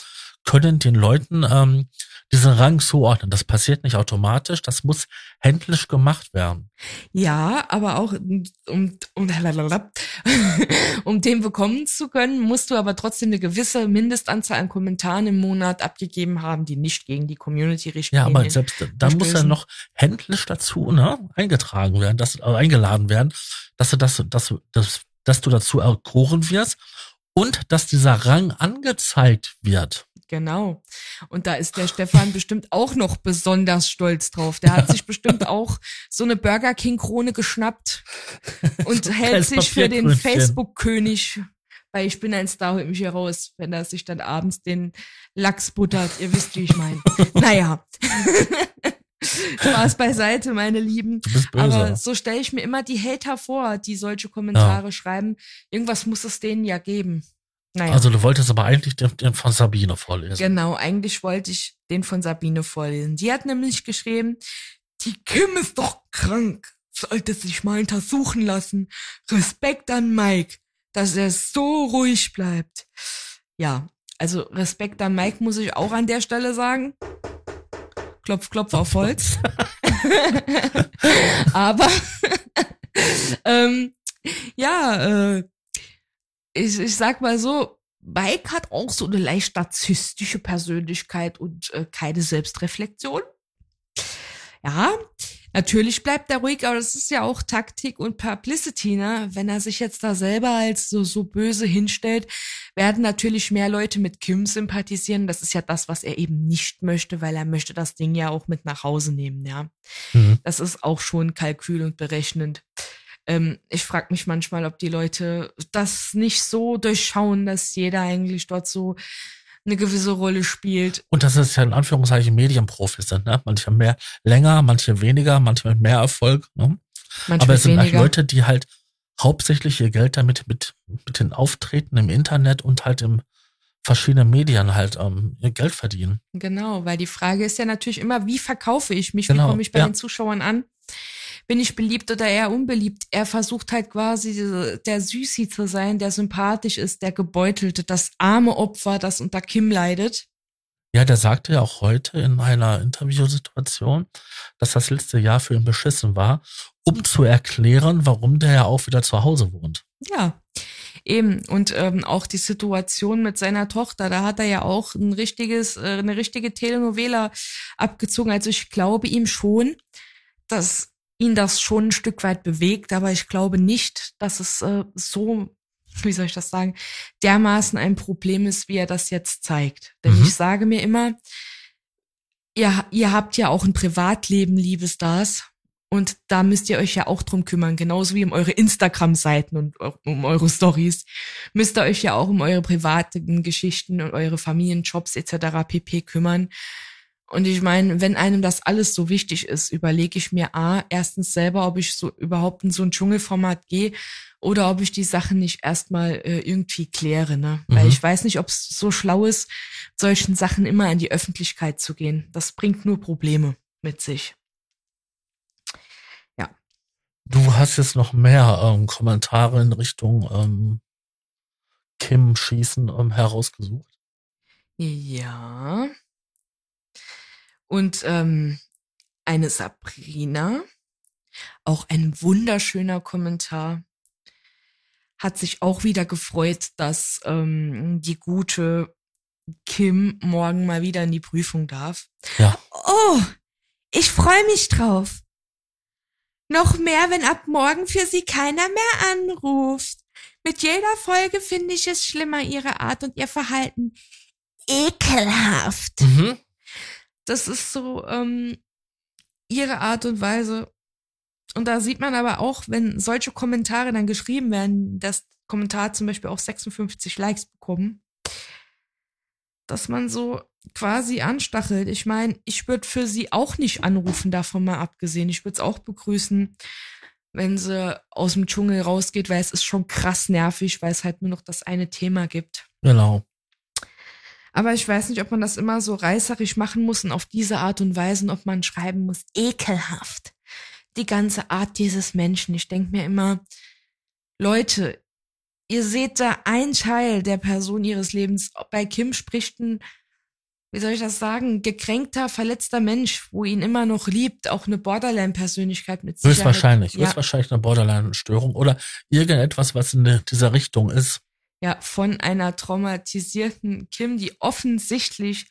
können den Leuten ähm, diesen Rang zuordnen. Das passiert nicht automatisch, das muss händlich gemacht werden. Ja, aber auch um, um, um den bekommen zu können, musst du aber trotzdem eine gewisse Mindestanzahl an Kommentaren im Monat abgegeben haben, die nicht gegen die Community richten. Ja, aber selbst da muss ja noch händlich dazu ne, eingetragen werden, dass, äh, eingeladen werden, dass du das, dass, dass, dass du dazu erkoren wirst und dass dieser Rang angezeigt wird. Genau. Und da ist der Stefan bestimmt auch noch besonders stolz drauf. Der hat sich bestimmt auch so eine Burger King Krone geschnappt und hält sich für den Facebook-König. Weil ich bin ein Star, holt mich hier raus, wenn er sich dann abends den Lachs buttert. Ihr wisst, wie ich meine. naja. Spaß beiseite, meine Lieben. Aber so stelle ich mir immer die Hater vor, die solche Kommentare ja. schreiben. Irgendwas muss es denen ja geben. Naja. Also du wolltest aber eigentlich den, den, von Sabine vorlesen. Genau, eigentlich wollte ich den von Sabine vorlesen. Die hat nämlich geschrieben, die Kim ist doch krank, sollte sich mal untersuchen lassen. Respekt an Mike, dass er so ruhig bleibt. Ja, also Respekt an Mike muss ich auch an der Stelle sagen. Klopf, klopf auf Holz. Aber ähm, ja, äh, ich, ich sag mal so, Mike hat auch so eine leicht narzisstische Persönlichkeit und äh, keine Selbstreflexion. Ja, natürlich bleibt er ruhig, aber das ist ja auch Taktik und Publicity, ne? Wenn er sich jetzt da selber als so, so böse hinstellt, werden natürlich mehr Leute mit Kim sympathisieren. Das ist ja das, was er eben nicht möchte, weil er möchte das Ding ja auch mit nach Hause nehmen, ja. Mhm. Das ist auch schon Kalkül und berechnend ähm, ich frage mich manchmal, ob die Leute das nicht so durchschauen, dass jeder eigentlich dort so eine gewisse Rolle spielt. Und das ist ja in Anführungszeichen Medienprofis sind, ne? Manche mehr länger, manche weniger, manche mit mehr Erfolg. Ne? Manche Aber es sind halt Leute, die halt hauptsächlich ihr Geld damit mit, mit den Auftreten im Internet und halt im verschiedenen Medien halt ähm, ihr Geld verdienen. Genau, weil die Frage ist ja natürlich immer, wie verkaufe ich mich, genau, wie komme ich bei ja. den Zuschauern an? Bin ich beliebt oder eher unbeliebt. Er versucht halt quasi der Süßi zu sein, der sympathisch ist, der gebeutelte, das arme Opfer, das unter Kim leidet. Ja, der sagte ja auch heute in einer Interviewsituation, dass das letzte Jahr für ihn beschissen war, um zu erklären, warum der ja auch wieder zu Hause wohnt. Ja, Eben, und ähm, auch die Situation mit seiner Tochter, da hat er ja auch ein richtiges, äh, eine richtige Telenovela abgezogen. Also ich glaube ihm schon, dass ihn das schon ein Stück weit bewegt, aber ich glaube nicht, dass es äh, so, wie soll ich das sagen, dermaßen ein Problem ist, wie er das jetzt zeigt. Denn mhm. ich sage mir immer, ihr, ihr habt ja auch ein Privatleben, liebe Stars. Und da müsst ihr euch ja auch drum kümmern, genauso wie um eure Instagram-Seiten und um eure Stories. Müsst ihr euch ja auch um eure privaten Geschichten und eure Familienjobs etc. pp kümmern. Und ich meine, wenn einem das alles so wichtig ist, überlege ich mir A, erstens selber, ob ich so überhaupt in so ein Dschungelformat gehe oder ob ich die Sachen nicht erstmal äh, irgendwie kläre, ne? Mhm. Weil ich weiß nicht, ob es so schlau ist, solchen Sachen immer in die Öffentlichkeit zu gehen. Das bringt nur Probleme mit sich. Ja. Du hast jetzt noch mehr ähm, Kommentare in Richtung ähm, Kim Schießen ähm, herausgesucht. Ja. Und ähm, eine Sabrina, auch ein wunderschöner Kommentar, hat sich auch wieder gefreut, dass ähm, die gute Kim morgen mal wieder in die Prüfung darf. Ja. Oh, ich freue mich drauf. Noch mehr, wenn ab morgen für sie keiner mehr anruft. Mit jeder Folge finde ich es schlimmer, ihre Art und ihr Verhalten. Ekelhaft. Mhm das ist so ähm, ihre Art und Weise. Und da sieht man aber auch, wenn solche Kommentare dann geschrieben werden, dass Kommentar zum Beispiel auch 56 Likes bekommen, dass man so quasi anstachelt. Ich meine, ich würde für sie auch nicht anrufen, davon mal abgesehen. Ich würde es auch begrüßen, wenn sie aus dem Dschungel rausgeht, weil es ist schon krass nervig, weil es halt nur noch das eine Thema gibt. Genau. Aber ich weiß nicht, ob man das immer so reißerisch machen muss und auf diese Art und Weise, und ob man schreiben muss, ekelhaft. Die ganze Art dieses Menschen. Ich denke mir immer, Leute, ihr seht da ein Teil der Person ihres Lebens. Bei Kim spricht ein, wie soll ich das sagen, gekränkter, verletzter Mensch, wo ihn immer noch liebt, auch eine Borderline-Persönlichkeit mit Sicherheit. Höchstwahrscheinlich, ja. höchstwahrscheinlich eine Borderline-Störung oder irgendetwas, was in dieser Richtung ist ja, von einer traumatisierten Kim, die offensichtlich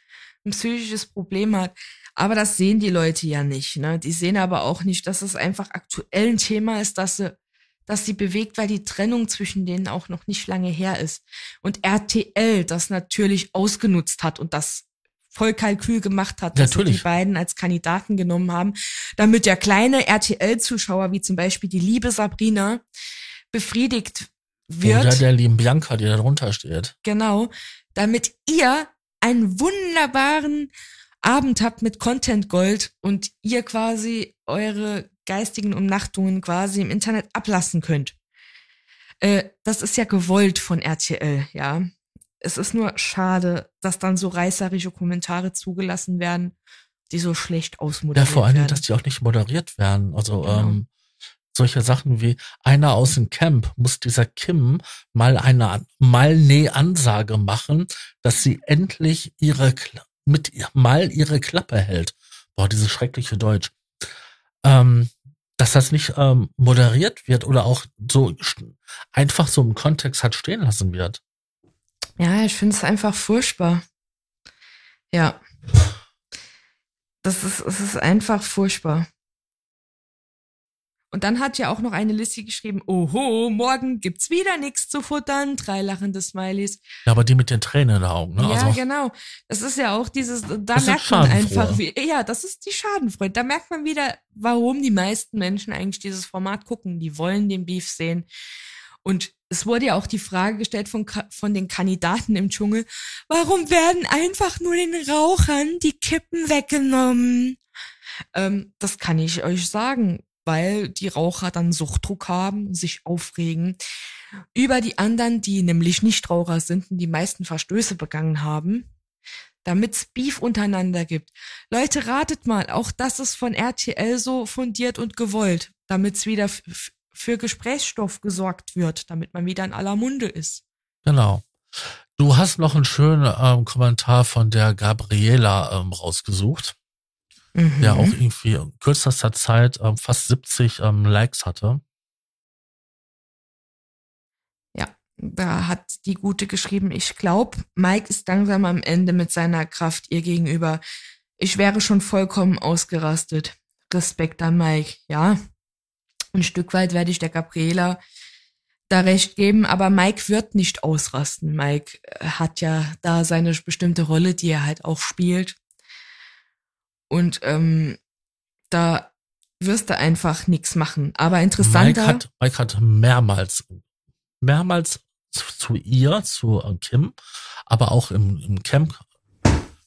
ein psychisches Problem hat. Aber das sehen die Leute ja nicht. Ne? Die sehen aber auch nicht, dass es einfach aktuell ein Thema ist, dass sie, dass sie bewegt, weil die Trennung zwischen denen auch noch nicht lange her ist. Und RTL das natürlich ausgenutzt hat und das voll Kalkül gemacht hat, dass die beiden als Kandidaten genommen haben, damit der kleine RTL-Zuschauer, wie zum Beispiel die liebe Sabrina, befriedigt wird. Oder der lieben Bianca, die da drunter steht. Genau. Damit ihr einen wunderbaren Abend habt mit Content Gold und ihr quasi eure geistigen Umnachtungen quasi im Internet ablassen könnt. Äh, das ist ja gewollt von RTL, ja. Es ist nur schade, dass dann so reißerische Kommentare zugelassen werden, die so schlecht ausmoderiert werden. Ja, vor allem, dass die auch nicht moderiert werden. Also genau. ähm, solche Sachen wie einer aus dem Camp muss dieser Kim mal eine mal eine Ansage machen, dass sie endlich ihre mit mal ihre Klappe hält. Boah, dieses schreckliche Deutsch. Ähm, dass das nicht ähm, moderiert wird oder auch so einfach so im Kontext hat stehen lassen wird. Ja, ich finde es einfach furchtbar. Ja. Das ist, es ist einfach furchtbar. Und dann hat ja auch noch eine Liste geschrieben, oho, morgen gibt's wieder nichts zu futtern, drei lachende Smileys. Ja, aber die mit den Tränen in den Augen, ne? Ja, also, genau. Das ist ja auch dieses, da merkt man einfach, wie, ja, das ist die Schadenfreude. Da merkt man wieder, warum die meisten Menschen eigentlich dieses Format gucken. Die wollen den Beef sehen. Und es wurde ja auch die Frage gestellt von, von den Kandidaten im Dschungel, warum werden einfach nur den Rauchern die Kippen weggenommen? Ähm, das kann ich euch sagen weil die Raucher dann Suchtdruck haben, sich aufregen über die anderen, die nämlich nicht Raucher sind und die meisten Verstöße begangen haben, damit es Beef untereinander gibt. Leute, ratet mal, auch das ist von RTL so fundiert und gewollt, damit es wieder für Gesprächsstoff gesorgt wird, damit man wieder in aller Munde ist. Genau. Du hast noch einen schönen ähm, Kommentar von der Gabriela ähm, rausgesucht mhm. der auch irgendwie in kürzester Zeit ähm, fast 70 ähm, Likes hatte. Ja, da hat die Gute geschrieben, ich glaube, Mike ist langsam am Ende mit seiner Kraft ihr gegenüber. Ich wäre schon vollkommen ausgerastet. Respekt an Mike, ja. Ein Stück weit werde ich der Gabriela da recht geben, aber Mike wird nicht ausrasten. Mike äh, hat ja da seine bestimmte Rolle, die er halt auch spielt. Und ähm, da wirst du einfach nichts machen. Aber interessanter. Mike hat, Mike hat mehrmals, mehrmals zu ihr, zu äh, Kim, aber auch im, im Camp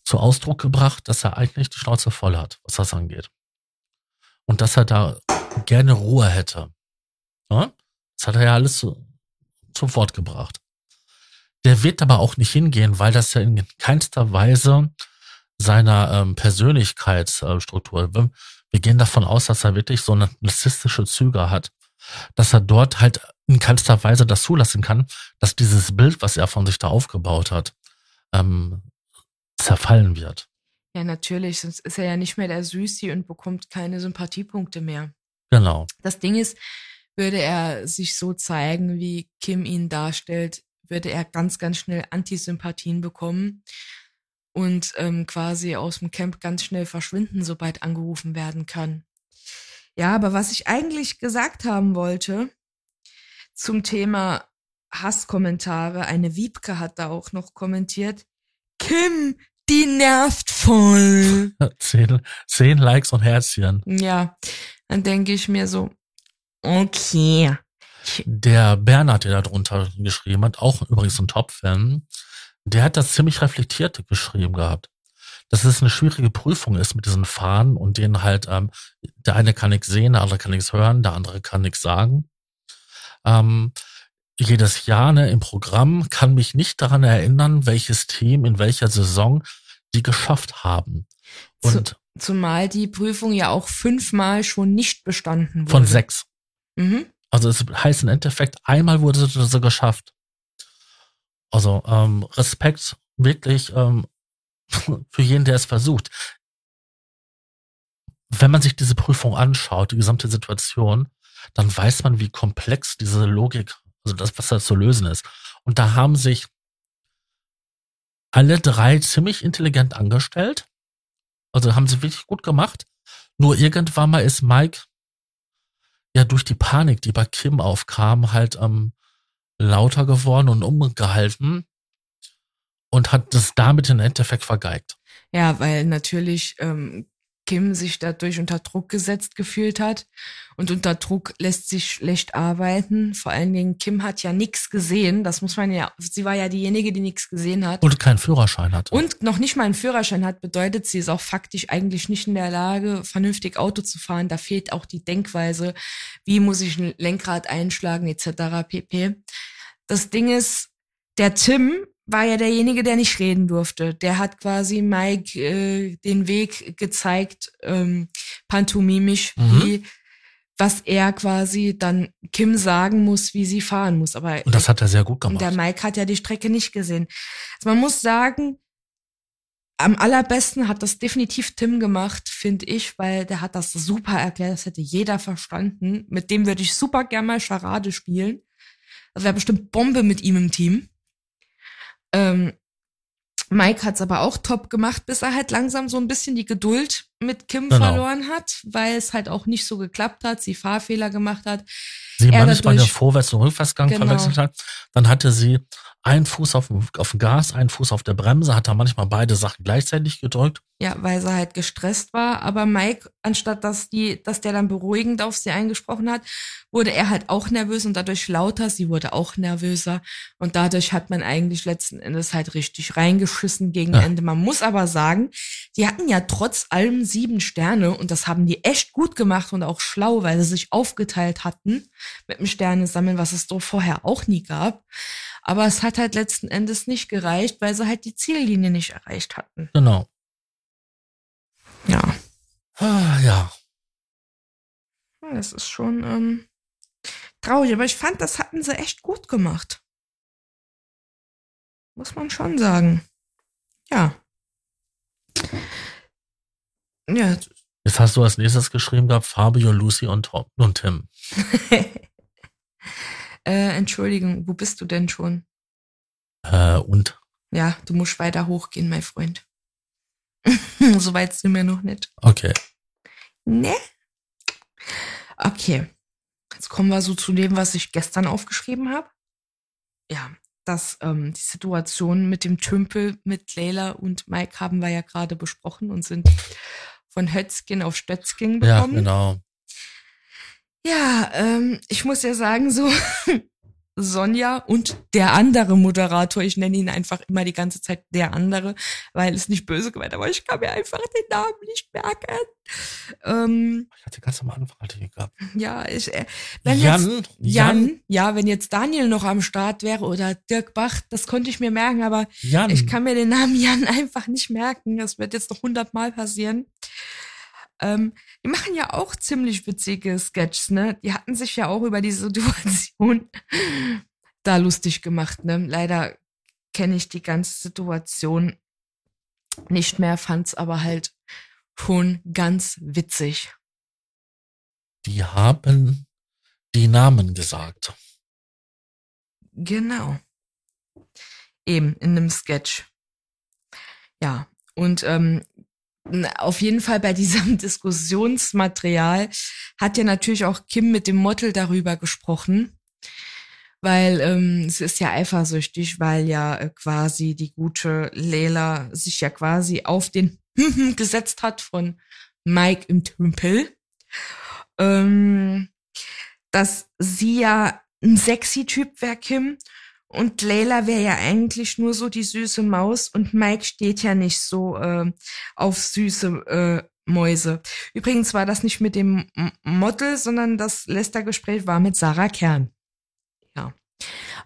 zu Ausdruck gebracht, dass er eigentlich die Schnauze voll hat, was das angeht. Und dass er da gerne Ruhe hätte. Ja? Das hat er ja alles zu, zum Wort gebracht. Der wird aber auch nicht hingehen, weil das ja in keinster Weise seiner ähm, Persönlichkeitsstruktur. Wir, wir gehen davon aus, dass er wirklich so eine narzisstische Züge hat, dass er dort halt in keinster Weise das zulassen kann, dass dieses Bild, was er von sich da aufgebaut hat, ähm, zerfallen wird. Ja, natürlich, sonst ist er ja nicht mehr der Süßi und bekommt keine Sympathiepunkte mehr. Genau. Das Ding ist, würde er sich so zeigen, wie Kim ihn darstellt, würde er ganz, ganz schnell Antisympathien bekommen und ähm, quasi aus dem Camp ganz schnell verschwinden, sobald angerufen werden kann. Ja, aber was ich eigentlich gesagt haben wollte zum Thema Hasskommentare, eine Wiebke hat da auch noch kommentiert, Kim, die nervt voll. Zehn, zehn Likes und Herzchen. Ja, dann denke ich mir so, okay. Der Bernhard, der da drunter geschrieben hat, auch übrigens ein Top-Fan, der hat das ziemlich reflektiert geschrieben gehabt. Dass es eine schwierige Prüfung ist mit diesen Fahnen und denen halt, ähm, der eine kann nichts sehen, der andere kann nichts hören, der andere kann nichts sagen. Ähm, jedes Jahr ne, im Programm kann mich nicht daran erinnern, welches Team in welcher Saison die geschafft haben. Und Zumal die Prüfung ja auch fünfmal schon nicht bestanden wurde. Von sechs. Mhm. Also es heißt im Endeffekt, einmal wurde sie geschafft. Also ähm, Respekt wirklich ähm, für jeden, der es versucht. Wenn man sich diese Prüfung anschaut, die gesamte Situation, dann weiß man, wie komplex diese Logik, also das, was da zu lösen ist. Und da haben sich alle drei ziemlich intelligent angestellt. Also haben sie wirklich gut gemacht. Nur irgendwann mal ist Mike ja durch die Panik, die bei Kim aufkam, halt ähm, lauter geworden und umgehalten und hat das damit im Endeffekt vergeigt. Ja, weil natürlich ähm, Kim sich dadurch unter Druck gesetzt gefühlt hat. Und unter Druck lässt sich schlecht arbeiten. Vor allen Dingen, Kim hat ja nichts gesehen. Das muss man ja, sie war ja diejenige, die nichts gesehen hat. Und keinen Führerschein hat. Und noch nicht mal einen Führerschein hat, bedeutet, sie ist auch faktisch eigentlich nicht in der Lage, vernünftig Auto zu fahren. Da fehlt auch die Denkweise, wie muss ich ein Lenkrad einschlagen, etc. pp. Das Ding ist, der Tim war ja derjenige, der nicht reden durfte. Der hat quasi Mike äh, den Weg gezeigt, ähm, pantomimisch, mhm. wie was er quasi dann Kim sagen muss, wie sie fahren muss. Aber und das hat er sehr gut gemacht. Und der Mike hat ja die Strecke nicht gesehen. Also man muss sagen, am allerbesten hat das definitiv Tim gemacht, finde ich, weil der hat das super erklärt. Das hätte jeder verstanden. Mit dem würde ich super gerne mal Charade spielen. Das wäre bestimmt Bombe mit ihm im Team. Ähm, Mike hat's aber auch top gemacht, bis er halt langsam so ein bisschen die Geduld mit Kim genau. verloren hat, weil es halt auch nicht so geklappt hat, sie Fahrfehler gemacht hat. Sie manchmal der Vorwärts- und Rückwärtsgang genau. verwechselt hat. Dann hatte sie einen Fuß auf, auf dem Gas, einen Fuß auf der Bremse, hat er manchmal beide Sachen gleichzeitig gedrückt. Ja, weil sie halt gestresst war. Aber Mike, anstatt dass die, dass der dann beruhigend auf sie eingesprochen hat, wurde er halt auch nervös und dadurch lauter. Sie wurde auch nervöser. Und dadurch hat man eigentlich letzten Endes halt richtig reingeschissen gegen ja. Ende. Man muss aber sagen, die hatten ja trotz allem sieben Sterne und das haben die echt gut gemacht und auch schlau, weil sie sich aufgeteilt hatten mit dem Sterne sammeln, was es doch vorher auch nie gab. Aber es hat halt letzten Endes nicht gereicht, weil sie halt die Ziellinie nicht erreicht hatten. Genau. Ja. Ah, ja. Das ist schon ähm, traurig, aber ich fand, das hatten sie echt gut gemacht. Muss man schon sagen. Ja. Ja. Jetzt hast du als nächstes geschrieben gehabt, Fabio, Lucy und, Tom und Tim. Äh, Entschuldigung, wo bist du denn schon? Äh, und? Ja, du musst weiter hochgehen, mein Freund. so weit sind wir noch nicht. Okay. Ne? Okay. Jetzt kommen wir so zu dem, was ich gestern aufgeschrieben habe. Ja, dass ähm, die Situation mit dem Tümpel mit Leila und Mike haben wir ja gerade besprochen und sind von Hötzkin auf Stötzkin bekommen. Ja, genau. Ja, ähm, ich muss ja sagen, so Sonja und der andere Moderator, ich nenne ihn einfach immer die ganze Zeit der andere, weil es nicht böse gemeint, aber ich kann mir einfach den Namen nicht merken. Ähm, ich hatte ganz am Anfang hatte ich gehabt. Ja, ich, äh, wenn Jan, jetzt, Jan, ja, wenn jetzt Daniel noch am Start wäre oder Dirk Bach, das konnte ich mir merken, aber Jan. ich kann mir den Namen Jan einfach nicht merken. Das wird jetzt noch hundertmal passieren. Ähm, die machen ja auch ziemlich witzige Sketches, ne? Die hatten sich ja auch über die Situation da lustig gemacht, ne? Leider kenne ich die ganze Situation nicht mehr, fand's aber halt schon ganz witzig. Die haben die Namen gesagt. Genau. Eben in einem Sketch. Ja, und ähm, auf jeden Fall bei diesem Diskussionsmaterial hat ja natürlich auch Kim mit dem Model darüber gesprochen, weil ähm, es ist ja eifersüchtig, weil ja äh, quasi die gute Lela sich ja quasi auf den gesetzt hat von Mike im Tümpel, ähm, dass sie ja ein sexy Typ wäre, Kim, und Layla wäre ja eigentlich nur so die süße Maus und Mike steht ja nicht so äh, auf süße äh, Mäuse. Übrigens war das nicht mit dem Model, sondern das letzte Gespräch war mit Sarah Kern. Ja.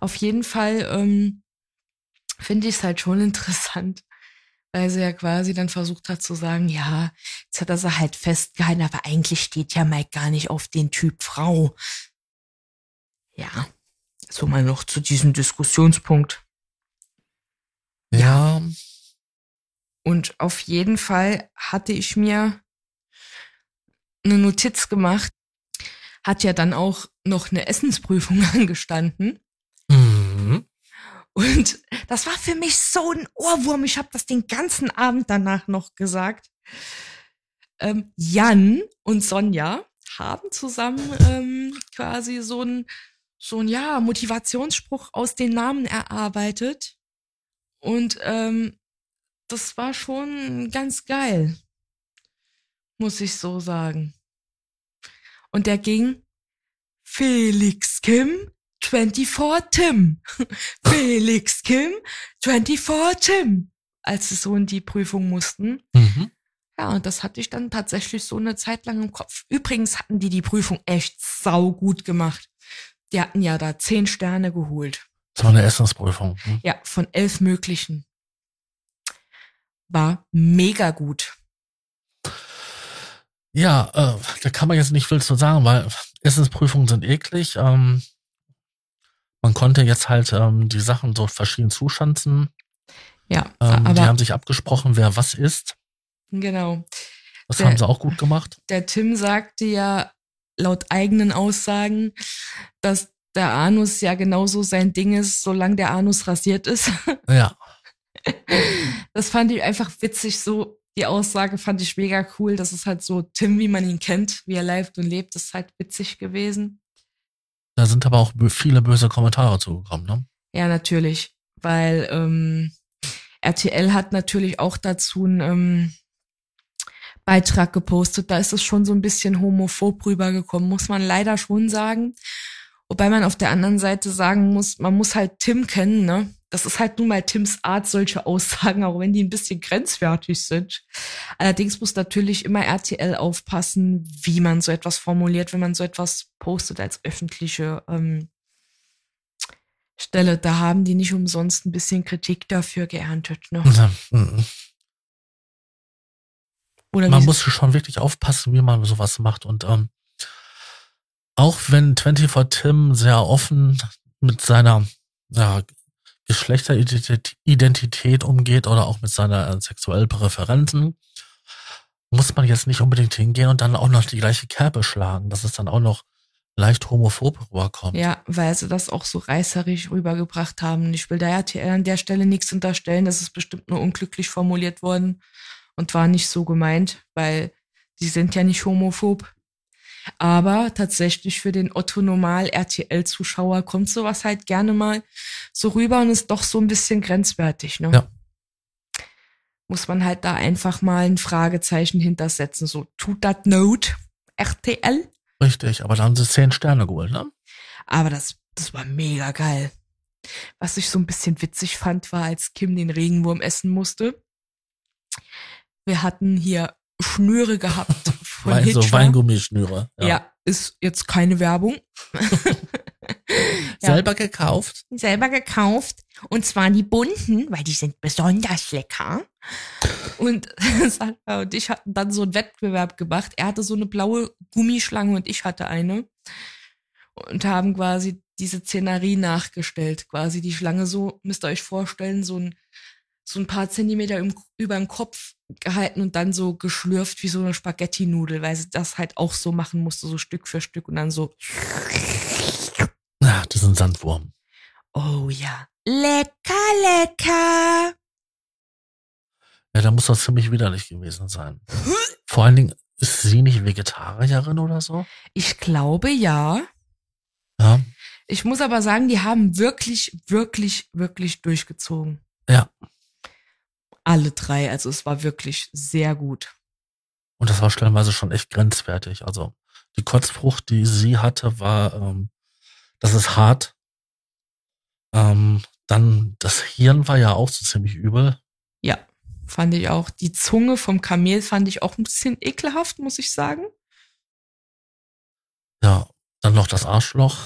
Auf jeden Fall ähm, finde ich es halt schon interessant, weil sie ja quasi dann versucht hat zu sagen, ja, jetzt hat er sie halt festgehalten, aber eigentlich steht ja Mike gar nicht auf den Typ Frau. Ja. So mal noch zu diesem Diskussionspunkt. Ja. Und auf jeden Fall hatte ich mir eine Notiz gemacht. Hat ja dann auch noch eine Essensprüfung angestanden. Mhm. Und das war für mich so ein Ohrwurm. Ich habe das den ganzen Abend danach noch gesagt. Ähm, Jan und Sonja haben zusammen ähm, quasi so ein so ein ja Motivationsspruch aus den Namen erarbeitet und ähm, das war schon ganz geil, muss ich so sagen. Und der ging Felix Kim 24 Tim. Felix Kim 24 Tim. Als sie so in die Prüfung mussten. Mhm. Ja, und das hatte ich dann tatsächlich so eine Zeit lang im Kopf. Übrigens hatten die die Prüfung echt sau gut gemacht. Die hatten ja da zehn Sterne geholt. Das war eine Essensprüfung. Hm? Ja, von elf möglichen. War mega gut. Ja, äh, da kann man jetzt nicht viel zu sagen, weil Essensprüfungen sind eklig. Ähm, man konnte jetzt halt ähm, die Sachen so verschieden zuschanzen. Ja, Ähm, aber die haben sich abgesprochen, wer was isst. genau. Das Der- haben sie auch gut gemacht. Der Tim sagte ja laut eigenen Aussagen, dass der Anus ja genauso sein Ding ist, solange der Anus rasiert ist. Ja. Das fand ich einfach witzig, so die Aussage fand ich mega cool. Das ist halt so Tim, wie man ihn kennt, wie er lebt und lebt, das ist halt witzig gewesen. Da sind aber auch viele böse Kommentare zugekommen, ne? Ja, natürlich, weil ähm, RTL hat natürlich auch dazu einen ähm, Beitrag gepostet. Da ist es schon so ein bisschen homophob rübergekommen, muss man leider schon sagen. Wobei man auf der anderen Seite sagen muss, man muss halt Tim kennen, ne? Das ist halt nun mal Tims Art, solche Aussagen, auch wenn die ein bisschen grenzwertig sind. Allerdings muss natürlich immer RTL aufpassen, wie man so etwas formuliert, wenn man so etwas postet als öffentliche ähm, Stelle. Da haben die nicht umsonst ein bisschen Kritik dafür geerntet. Ne? Mhm. Oder Man muss schon wirklich aufpassen, wie man sowas macht. Und ähm, auch wenn 24 Tim sehr offen mit seiner ja, Geschlechteridentität Identität umgeht oder auch mit seiner äh, sexuellen Präferenzen, muss man jetzt nicht unbedingt hingehen und dann auch noch die gleiche Kerbe schlagen. Das ist dann auch noch leicht homophob rüberkommt. Ja, weil sie das auch so reißerisch rübergebracht haben. Ich will da RTL an der Stelle nichts unterstellen. Das ist bestimmt nur unglücklich formuliert worden und war nicht so gemeint, weil die sind ja nicht homophob. Aber tatsächlich für den Otto Normal RTL Zuschauer kommt sowas halt gerne mal so rüber und ist doch so ein bisschen grenzwertig, ne? Ja. Muss man halt da einfach mal ein Fragezeichen hintersetzen. So, tut das Not RTL? Richtig, aber da haben sie zehn Sterne geholt, ne? Aber das, das war mega geil. Was ich so ein bisschen witzig fand, war, als Kim den Regenwurm essen musste. Wir hatten hier Schnüre gehabt von Wein, so Weingummischnüre. ja. ist jetzt keine Werbung. Ja. Selber gekauft. Selber gekauft. Und zwar die bunten, weil die sind besonders lecker. Und Sascha und ich hatten dann so einen Wettbewerb gemacht. Er hatte so eine blaue Gummischlange und ich hatte eine. Und haben quasi diese Szenerie nachgestellt. Quasi die Schlange so, müsst ihr euch vorstellen, so ein, so ein paar Zentimeter im, über den Kopf gehalten und dann so geschlürft wie so eine Spaghetti-Nudel, weil sie das halt auch so machen musste, so Stück für Stück und dann so. Ja, das ist ein Sandwurm. Oh ja. Lecker, lecker. Ja, da muss das ziemlich widerlich gewesen sein. Vor allen Dingen, ist sie nicht Vegetarierin oder so? Ich glaube ja. Ja. Ich muss aber sagen, die haben wirklich, wirklich, wirklich durchgezogen. Ja. Alle drei. Also es war wirklich sehr gut. Und das war stellenweise schon echt grenzwertig. Also die Kotzfrucht, die sie hatte, war, ähm, das ist hart. Ähm, dann das Hirn war ja auch so ziemlich übel. Ja, fand ich auch. Die Zunge vom Kamel fand ich auch ein bisschen ekelhaft, muss ich sagen. Ja, dann noch das Arschloch.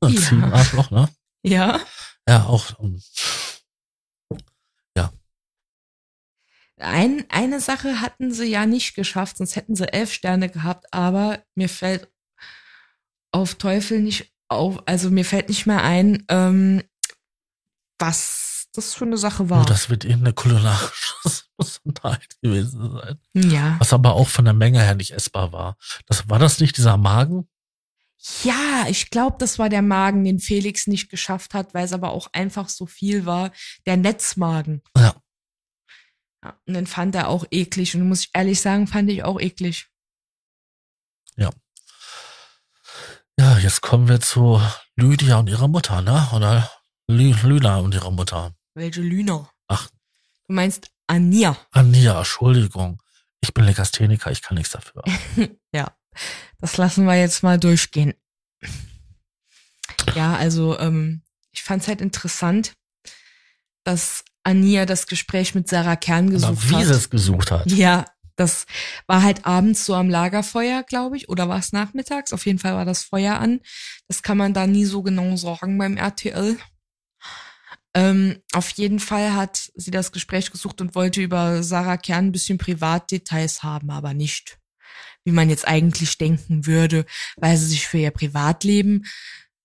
Das Ja. Ziegenarschloch, ne? Ja. Ja, auch. ähm, Ein, eine Sache hatten sie ja nicht geschafft, sonst hätten sie elf Sterne gehabt, aber mir fällt auf Teufel nicht auf, also mir fällt nicht mehr ein, ähm, was das für eine Sache war. Oh, das wird irgendeine kulinarische Besonderheit gewesen sein. ja. Was aber auch von der Menge her nicht essbar war. Das, war das nicht dieser Magen? Ja, ich glaube, das war der Magen, den Felix nicht geschafft hat, weil es aber auch einfach so viel war. Der Netzmagen. Ja. Ja, und den fand er auch eklig. Und muss ich ehrlich sagen, fand ich auch eklig. Ja, jetzt kommen wir zu Lydia und ihrer Mutter, ne? Oder Lü Lüna und ihrer Mutter. Welche Lüner? Ach. Du meinst Ania. Ania, Entschuldigung. Ich bin Legastheniker, ich kann nichts dafür. Ja, das lassen wir jetzt mal durchgehen. Ja, also ähm, ich fand's halt interessant, dass Ania das Gespräch mit Sarah Kern Aber gesucht wie hat. sie es gesucht hat. Ja, das war halt abends so am Lagerfeuer, glaube ich, oder war es nachmittags? Auf jeden Fall war das Feuer an. Das kann man da nie so genau sagen beim RTL. Ähm, auf jeden Fall hat sie das Gespräch gesucht und wollte über Sarah Kern ein bisschen Privatdetails haben, aber nicht, wie man jetzt eigentlich denken würde, weil sie sich für ihr Privatleben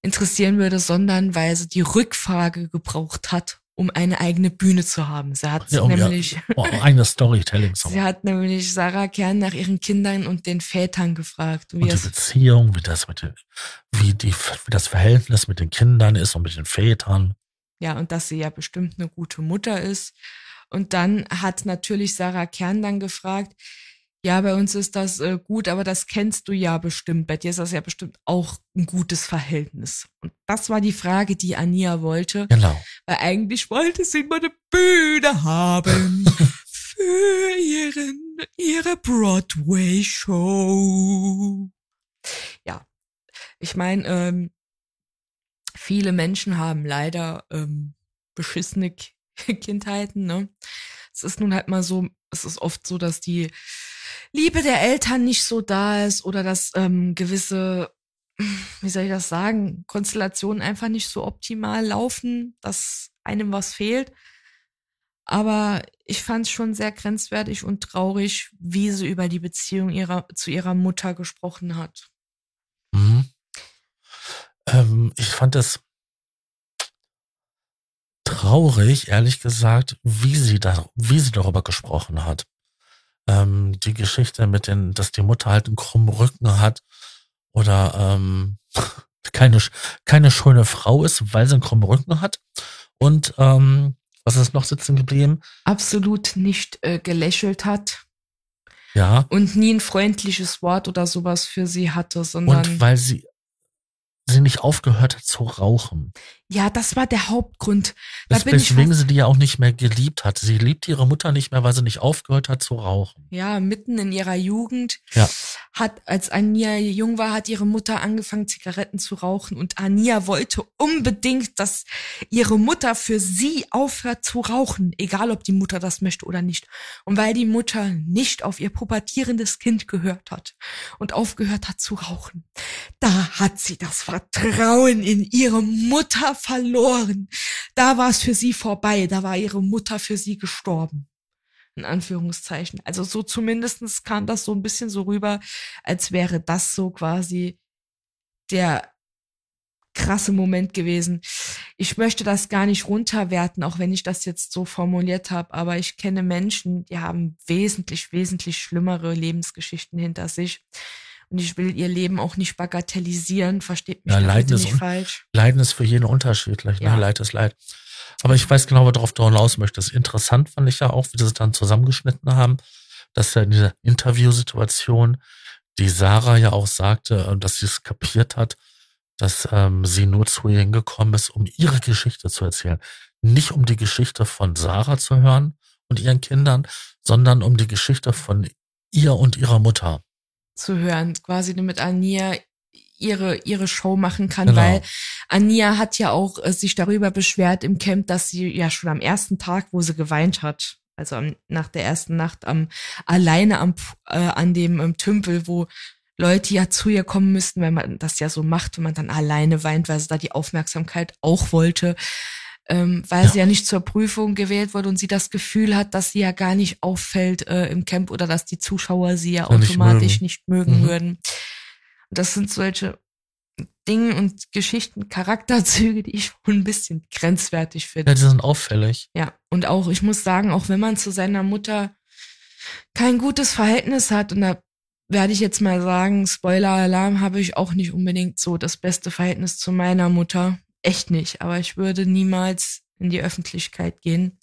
interessieren würde, sondern weil sie die Rückfrage gebraucht hat, um eine eigene Bühne zu haben. Sie hat Ja, um ja- nämlich Oh, eine Storytelling. Sie hat nämlich Sarah Kern nach ihren Kindern und den Vätern gefragt. Wie Und die Beziehung, wie das mit den, wie die, wie das Verhältnis mit den Kindern ist und mit den Vätern. ja, und dass sie ja bestimmt eine gute Mutter ist. Und dann hat natürlich Sarah Kern dann gefragt, ja, bei uns ist das äh, gut, aber das kennst du ja bestimmt. Bei dir ist das ja bestimmt auch ein gutes Verhältnis. Und das war die Frage, die Ania wollte, Genau. weil eigentlich wollte sie mal eine Bühne haben für ihren, ihre Broadway-Show. Ja, ich meine, ähm, viele Menschen haben leider ähm, beschissene Ki- Kindheiten. Ne? Es ist nun halt mal so, es ist oft so, dass die Liebe der Eltern nicht so da ist oder dass ähm, gewisse, wie soll ich das sagen, Konstellationen einfach nicht so optimal laufen, dass einem was fehlt. Aber ich fand es schon sehr grenzwertig und traurig, wie sie über die Beziehung ihrer, zu ihrer Mutter gesprochen hat. Mhm. Ähm, ich fand es traurig, ehrlich gesagt, wie sie da, wie sie darüber gesprochen hat. Ähm, die Geschichte mit den, dass die Mutter halt einen krummen Rücken hat oder ähm, keine, keine schöne Frau ist, weil sie einen krummen Rücken hat. Und ähm, was ist noch sitzen geblieben? Absolut nicht äh, gelächelt hat. Ja. Und nie ein freundliches Wort oder sowas für sie hatte, sondern. Und weil sie sie nicht aufgehört hat zu rauchen. Ja, das war der Hauptgrund. Da Das, weswegen sie die ja auch nicht mehr geliebt hat. Sie liebt ihre Mutter nicht mehr, weil sie nicht aufgehört hat zu rauchen. ja, mitten in ihrer Jugend Ja. hat, als Ania jung war, hat ihre Mutter angefangen, Zigaretten zu rauchen und Ania wollte unbedingt, dass ihre Mutter für sie aufhört zu rauchen, egal ob die Mutter das möchte oder nicht. Und weil die Mutter nicht auf ihr pubertierendes Kind gehört hat und aufgehört hat zu rauchen, da hat sie das Vertrauen in ihre Mutter verloren. Da war es für sie vorbei, da war ihre Mutter für sie gestorben in Anführungszeichen. Also so zumindestens kam das so ein bisschen so rüber, als wäre das so quasi der krasse Moment gewesen. Ich möchte das gar nicht runterwerten, auch wenn ich das jetzt so formuliert habe, aber ich kenne Menschen, die haben wesentlich, wesentlich schlimmere Lebensgeschichten hinter sich. Und ich will ihr Leben auch nicht bagatellisieren, versteht mich Ja, Leiden ist nicht falsch. Leiden ist für jeden unterschiedlich. Ja. Ne? Leid ist Leid. Aber ich weiß genau, worauf du hinaus möchtest. Interessant fand ich ja auch, wie sie es dann zusammengeschnitten haben, dass ja in dieser Interviewsituation die Sarah ja auch sagte, äh, dass sie es kapiert hat, dass ähm, sie nur zu ihr hingekommen ist, um ihre Geschichte zu erzählen. Nicht um die Geschichte von Sarah zu hören und ihren Kindern, sondern um die Geschichte von ihr und ihrer Mutter. Zu hören, quasi damit Ania ihre, ihre Show machen kann, Genau. weil Ania hat ja auch äh, sich darüber beschwert im Camp, dass sie ja schon am ersten Tag, wo sie geweint hat, also am, nach der ersten Nacht am, alleine am, äh, an dem ähm, Tümpel, wo Leute ja zu ihr kommen müssten, wenn man das ja so macht, wenn man dann alleine weint, weil sie da die Aufmerksamkeit auch wollte, ähm, weil Ja. sie ja nicht zur Prüfung gewählt wurde und sie das Gefühl hat, dass sie ja gar nicht auffällt äh, im Camp oder dass die Zuschauer sie ja Ja, nicht automatisch mögen. nicht mögen Mhm. würden. Und das sind solche Dinge und Geschichten, Charakterzüge, die ich schon ein bisschen grenzwertig finde. Ja, die sind auffällig. Ja, und auch, ich muss sagen, auch wenn man zu seiner Mutter kein gutes Verhältnis hat, und da werde ich jetzt mal sagen, Spoiler-Alarm, habe ich auch nicht unbedingt so das beste Verhältnis zu meiner Mutter. Echt nicht. Aber ich würde niemals in die Öffentlichkeit gehen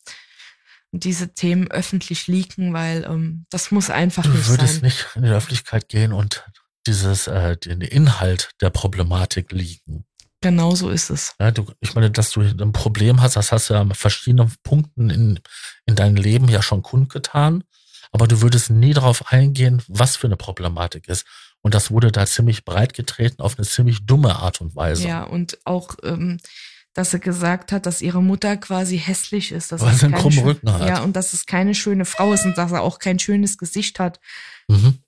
und diese Themen öffentlich leaken, weil ähm, das muss einfach Du nicht würdest sein. nicht in die Öffentlichkeit gehen und dieses, äh, den Inhalt der Problematik liegen. Genau so ist es. Ja, du, ich meine, dass du ein Problem hast, das hast du ja an verschiedenen Punkten in, in deinem Leben ja schon kundgetan, aber du würdest nie darauf eingehen, was für eine Problematik ist. Und das wurde da ziemlich breit getreten auf eine ziemlich dumme Art und Weise. Ja, und auch, ähm, dass sie gesagt hat, dass ihre Mutter quasi hässlich ist. Dass Weil sie einen krummen Rücken hat. Ja, und dass es keine schöne Frau ist und dass er auch kein schönes Gesicht hat. Mhm.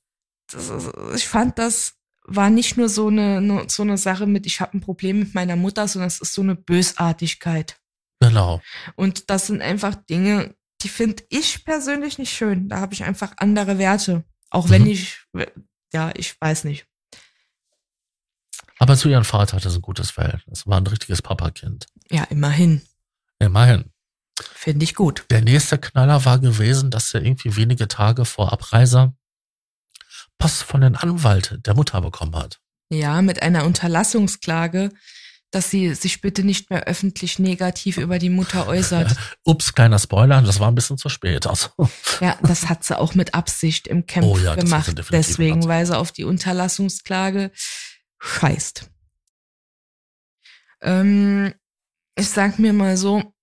Ist, ich fand, das war nicht nur so eine, so eine Sache mit, ich habe ein Problem mit meiner Mutter, sondern es ist so eine Bösartigkeit. Genau. Und das sind einfach Dinge, die finde ich persönlich nicht schön. Da habe ich einfach andere Werte. Auch wenn Mhm. ich, ja, ich weiß nicht. Aber zu ihrem Vater hatte sie ein gutes Verhältnis. War ein richtiges Papakind. Ja, immerhin. Immerhin. Finde ich gut. Der nächste Knaller war gewesen, dass er irgendwie wenige Tage vor Abreise Post von den Anwalt der Mutter bekommen hat. Ja, mit einer Unterlassungsklage, dass sie sich bitte nicht mehr öffentlich negativ über die Mutter äußert. Ups, kleiner Spoiler, das war ein bisschen zu spät. Also, Ja, das hat sie auch mit Absicht im Camp Oh ja, gemacht. Deswegen, weil sie auf die Unterlassungsklage scheißt. Ähm, ich sag mir mal so,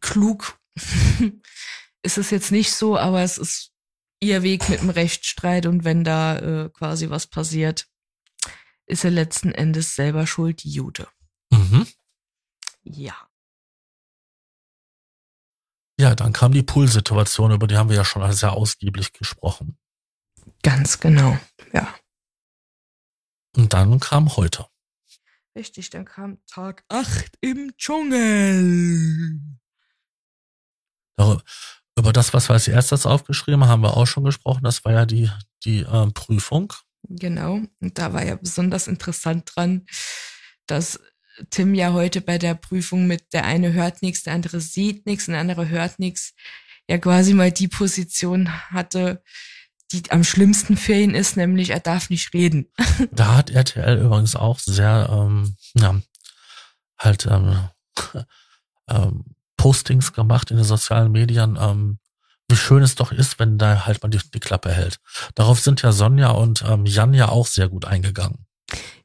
klug ist es jetzt nicht so, aber es ist ihr Weg mit dem Rechtsstreit und wenn da äh, quasi was passiert, ist sie letzten Endes selber schuld, die Jude. Mhm. Ja. ja, dann kam die Pool-Situation, über die haben wir ja schon sehr ausgiebig gesprochen. Ganz genau. Ja. Und dann kam heute. Richtig, dann kam Tag 8 im Dschungel. Darüber- Über das, was wir als erstes aufgeschrieben haben, haben wir auch schon gesprochen. Das war ja die, die ähm, Prüfung. Genau. Und da war ja besonders interessant dran, dass Tim ja heute bei der Prüfung mit der eine hört nichts, der andere sieht nichts der andere hört nichts, ja quasi mal die Position hatte, die am schlimmsten für ihn ist, nämlich er darf nicht reden. Da hat RTL übrigens auch sehr, ähm, ja, halt ähm, ähm, Postings gemacht in den sozialen Medien, ähm, wie schön es doch ist, wenn da halt mal die, die Klappe hält. Darauf sind ja Sonja und ähm, Jan ja auch sehr gut eingegangen.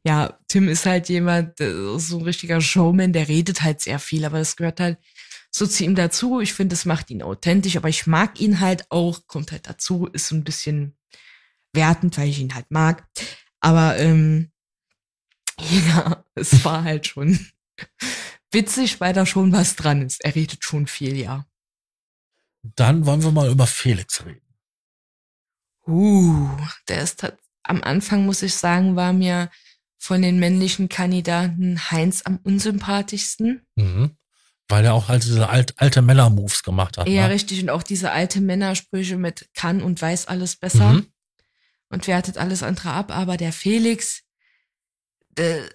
Ja, Tim ist halt jemand, so ein richtiger Showman, der redet halt sehr viel, aber das gehört halt so zu ihm dazu. Ich finde, es macht ihn authentisch, aber ich mag ihn halt auch, kommt halt dazu, ist so ein bisschen wertend, weil ich ihn halt mag. Aber ähm, ja, es war halt schon witzig, weil da schon was dran ist. Er redet schon viel, ja. Dann wollen wir mal über Felix reden. Uh, der ist am Anfang, muss ich sagen, war mir von den männlichen Kandidaten Heinz am unsympathischsten. Mhm. Weil er auch halt diese alt, alte Männer-Moves gemacht hat. Ja, ne? richtig. Und auch diese alte Männersprüche mit kann und weiß alles besser Mhm. und wertet alles andere ab. Aber der Felix, der,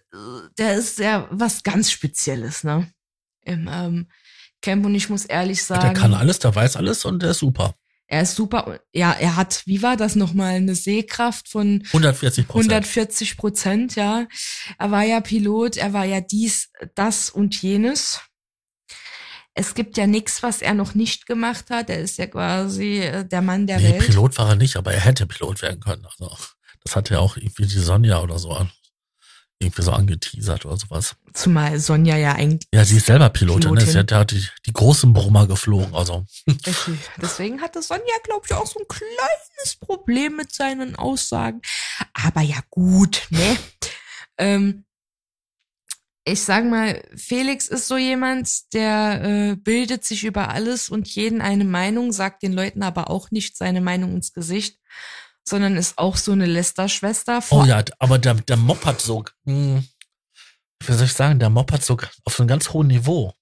der ist ja was ganz Spezielles, ne? Im ähm, Camp und ich muss ehrlich sagen. Der kann alles, der weiß alles und der ist super. Er ist super. Ja, er hat, wie war das nochmal, eine Sehkraft von 140 Prozent. 140 Prozent, ja. Er war ja Pilot, er war ja dies, das und jenes. Es gibt ja nichts, was er noch nicht gemacht hat. Er ist ja quasi äh, der Mann der Nee, Welt. Pilot war er nicht, aber er hätte Pilot werden können. Also, das hat ja auch irgendwie die Sonja oder so an, irgendwie so angeteasert oder sowas. Zumal Sonja ja eigentlich. Ja, sie ist selber Pilotin, ne? Pilotin. Sie hat, die hat die, die großen Brummer geflogen. Also, Richtig. Deswegen hatte Sonja, glaube ich, auch so ein kleines Problem mit seinen Aussagen. Aber ja, gut, ne? ähm, ich sag mal, Felix ist so jemand, der äh, bildet sich über alles und jeden eine Meinung, sagt den Leuten aber auch nicht seine Meinung ins Gesicht, sondern ist auch so eine Lästerschwester. oh ja, aber der, der Mob hat so, hm, wie soll ich sagen, der Mob hat so auf einem ganz hohen Niveau.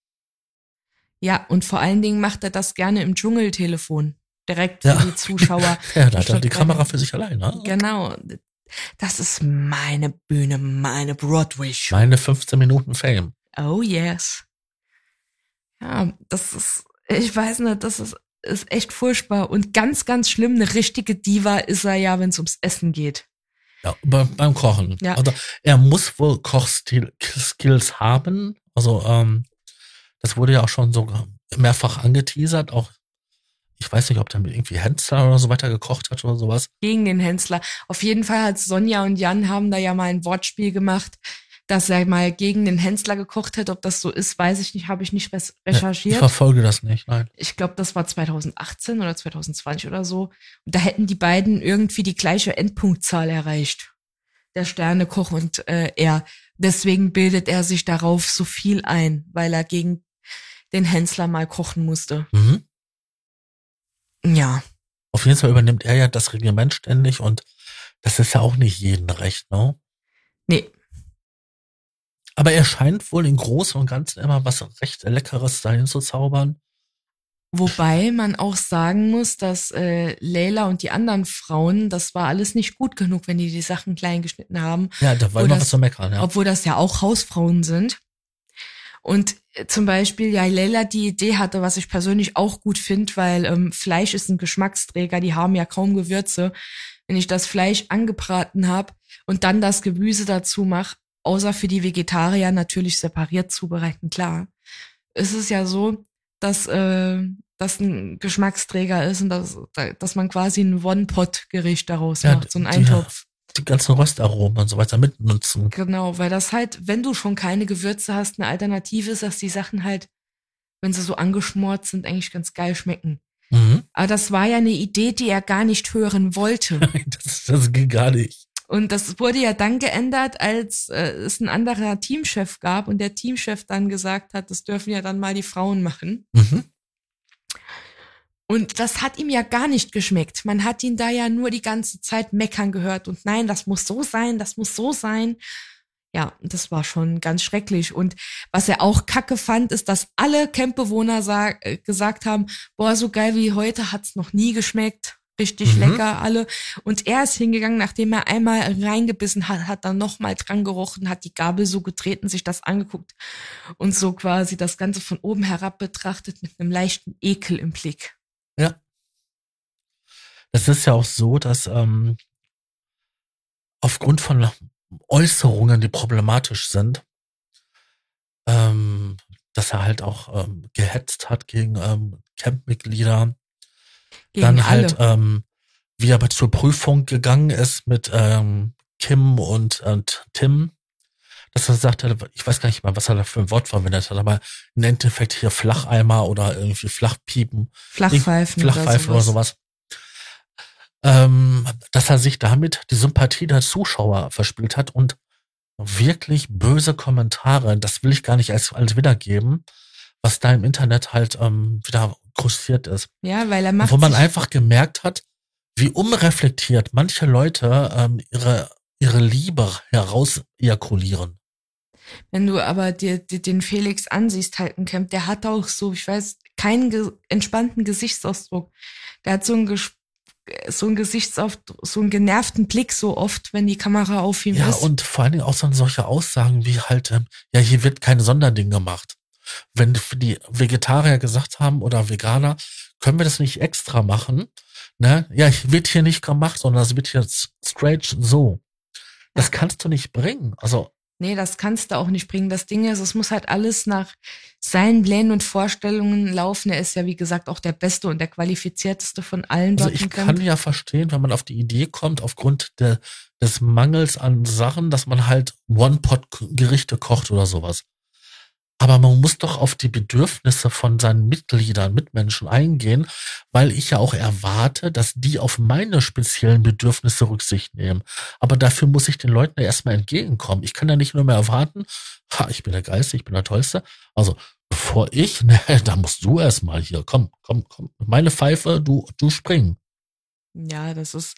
Ja, und vor allen Dingen macht er das gerne im Dschungeltelefon. Direkt Ja. für die Zuschauer. Ja, da hat er die Kamera für sich allein, ne? Genau. Das ist meine Bühne, meine Broadway-Show. Meine 15 Minuten Fame. Oh yes. Ja, das ist, ich weiß nicht, das ist, ist echt furchtbar. Und ganz, ganz schlimm, eine richtige Diva ist er ja, wenn es ums Essen geht. Ja, bei, beim Kochen. Ja. Also er muss wohl Kochskills haben. Also ähm, das wurde ja auch schon so mehrfach angeteasert. Auch ich weiß nicht, ob der mit irgendwie Hensler oder so weiter gekocht hat oder sowas. Gegen den Hensler. Auf jeden Fall hat Sonja und Jan haben da ja mal ein Wortspiel gemacht, dass er mal gegen den Hensler gekocht hat. Ob das so ist, weiß ich nicht, habe ich nicht res- Ich recherchiert. verfolge das nicht, nein. ich glaube, das war 2018 oder 2020 oder so. Und da hätten die beiden irgendwie die gleiche Endpunktzahl erreicht. Der Sternekoch und äh, er. Deswegen bildet er sich darauf so viel ein, weil er gegen den Hensler mal kochen musste. Mhm. Ja, Auf jeden Fall übernimmt er ja das Regiment ständig und das ist ja auch nicht jedem recht, ne? nee, Aber er scheint wohl im Großen und Ganzen immer was recht Leckeres dahin zu zaubern. Wobei man auch sagen muss, dass äh, Leila und die anderen Frauen, das war alles nicht gut genug, wenn die die Sachen klein geschnitten haben. Ja, da war immer das- was zu meckern, ja. obwohl das ja auch Hausfrauen sind. Und äh, zum Beispiel, ja, Leila die Idee hatte, was ich persönlich auch gut finde, weil ähm, Fleisch ist ein Geschmacksträger, die haben ja kaum Gewürze. Wenn ich das Fleisch angebraten habe und dann das Gemüse dazu mache, außer für die Vegetarier natürlich separiert zubereiten, klar. Es ist ja so, dass äh, das ein Geschmacksträger ist und dass, dass man quasi ein One-Pot-Gericht daraus Ja, macht, so ein die- Eintopf. Die ganzen Röstaromen und so weiter mitnutzen. Genau, weil das halt, wenn du schon keine Gewürze hast, eine Alternative ist, dass die Sachen halt, wenn sie so angeschmort sind, eigentlich ganz geil schmecken. Mhm. Aber das war ja eine Idee, die er gar nicht hören wollte. Das, das ging gar nicht. Und das wurde ja dann geändert, als äh, es ein anderer Teamchef gab und der Teamchef dann gesagt hat, das dürfen ja dann mal die Frauen machen. Mhm. Und das hat ihm ja gar nicht geschmeckt. Man hat ihn da ja nur die ganze Zeit meckern gehört und nein, das muss so sein, das muss so sein. Ja, das war schon ganz schrecklich. Und was er auch kacke fand, ist, dass alle Campbewohner äh, gesagt haben, boah, so geil wie heute hat's noch nie geschmeckt. Richtig Mhm. lecker, alle. Und er ist hingegangen, nachdem er einmal reingebissen hat, hat dann nochmal dran gerochen, hat die Gabel so getreten, sich das angeguckt und so quasi das Ganze von oben herab betrachtet mit einem leichten Ekel im Blick. Ja. Das ist ja auch so, dass ähm, aufgrund von Äußerungen, die problematisch sind, ähm, dass er halt auch ähm, gehetzt hat gegen ähm, Campmitglieder. Gegen Dann alle. halt, ähm, wie er zur Prüfung gegangen ist mit ähm, Kim und, und Tim, dass er sagte, ich weiß gar nicht mal, was er da für ein Wort verwendet hat, aber im Endeffekt hier Flacheimer oder irgendwie Flachpiepen, Flachpfeifen, Flachpfeifen oder oder sowas. sowas. Ähm, dass er sich damit die Sympathie der Zuschauer verspielt hat und wirklich böse Kommentare, das will ich gar nicht als, als wiedergeben, was da im Internet halt ähm, wieder kursiert ist. Ja, weil er macht Wo man einfach gemerkt hat, wie unreflektiert manche Leute ähm, ihre, ihre Liebe heraus ejakulieren. wenn du aber dir, dir den Felix ansiehst, halt ein Camp, der hat auch so, ich weiß, keinen ge entspannten Gesichtsausdruck. Der hat so einen, Ges so einen Gesichtsausdruck, so einen genervten Blick so oft, wenn die Kamera auf ihm Ja, ist. und vor allen Dingen auch so solche Aussagen wie halt, ähm, ja, hier wird kein Sonderding gemacht. Wenn die Vegetarier gesagt haben oder Veganer, können wir das nicht extra machen? Ne? Ja, wird hier nicht gemacht, sondern es wird hier straight so. Das kannst du nicht bringen. Also, Nee, das kannst du auch nicht bringen. Das Ding ist, es muss halt alles nach seinen Plänen und Vorstellungen laufen. Er ist ja, wie gesagt, auch der Beste und der qualifizierteste von allen also ich kann ja verstehen, wenn man auf die Idee kommt, aufgrund der, des Mangels an Sachen, dass man halt One-Pot-Gerichte kocht oder sowas. Aber man muss doch auf die Bedürfnisse von seinen Mitgliedern, Mitmenschen eingehen, weil ich ja auch erwarte, dass die auf meine speziellen Bedürfnisse Rücksicht nehmen. Aber dafür muss ich den Leuten ja erstmal entgegenkommen. Ich kann ja nicht nur mehr erwarten, ha, ich bin der Geiste, ich bin der Tollste. Also, bevor ich, ne, da musst du erstmal hier, komm, komm, komm, meine Pfeife, du, du springen. Ja, das ist,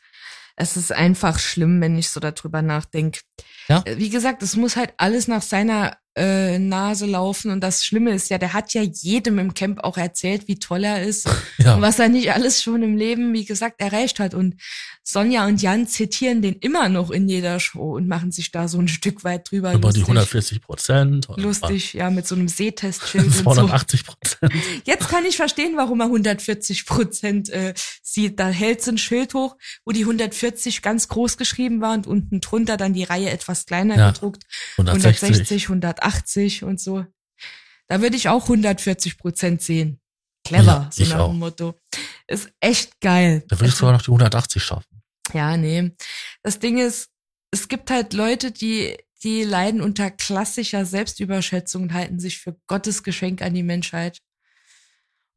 es ist einfach schlimm, wenn ich so darüber nachdenke. Ja. Wie gesagt, es muss halt alles nach seiner äh, Nase laufen und das Schlimme ist ja, der hat ja jedem im Camp auch erzählt, wie toll er ist Ja. und was er nicht alles schon im Leben, wie gesagt, erreicht hat. Und Sonja und Jan zitieren den immer noch in jeder Show und machen sich da so ein Stück weit drüber über die lustig. 140 Prozent. Lustig, ja, mit so einem Sehtestschild und so. 280 Prozent. Jetzt kann ich verstehen, warum er 140 Prozent äh, sieht. Da hält so ein Schild hoch, wo die 140 ganz groß geschrieben war und unten drunter dann die Reihe etwas kleiner Ja, gedruckt. 160. 160, 180 und so. Da würde ich auch 140 Prozent sehen. Clever, Ja, so nach auch. dem Motto. Ist echt geil. Da würde ich sogar noch die 180 schaffen. Ja, nee. Das Ding ist, es gibt halt Leute, die, die leiden unter klassischer Selbstüberschätzung und halten sich für Gottes Geschenk an die Menschheit.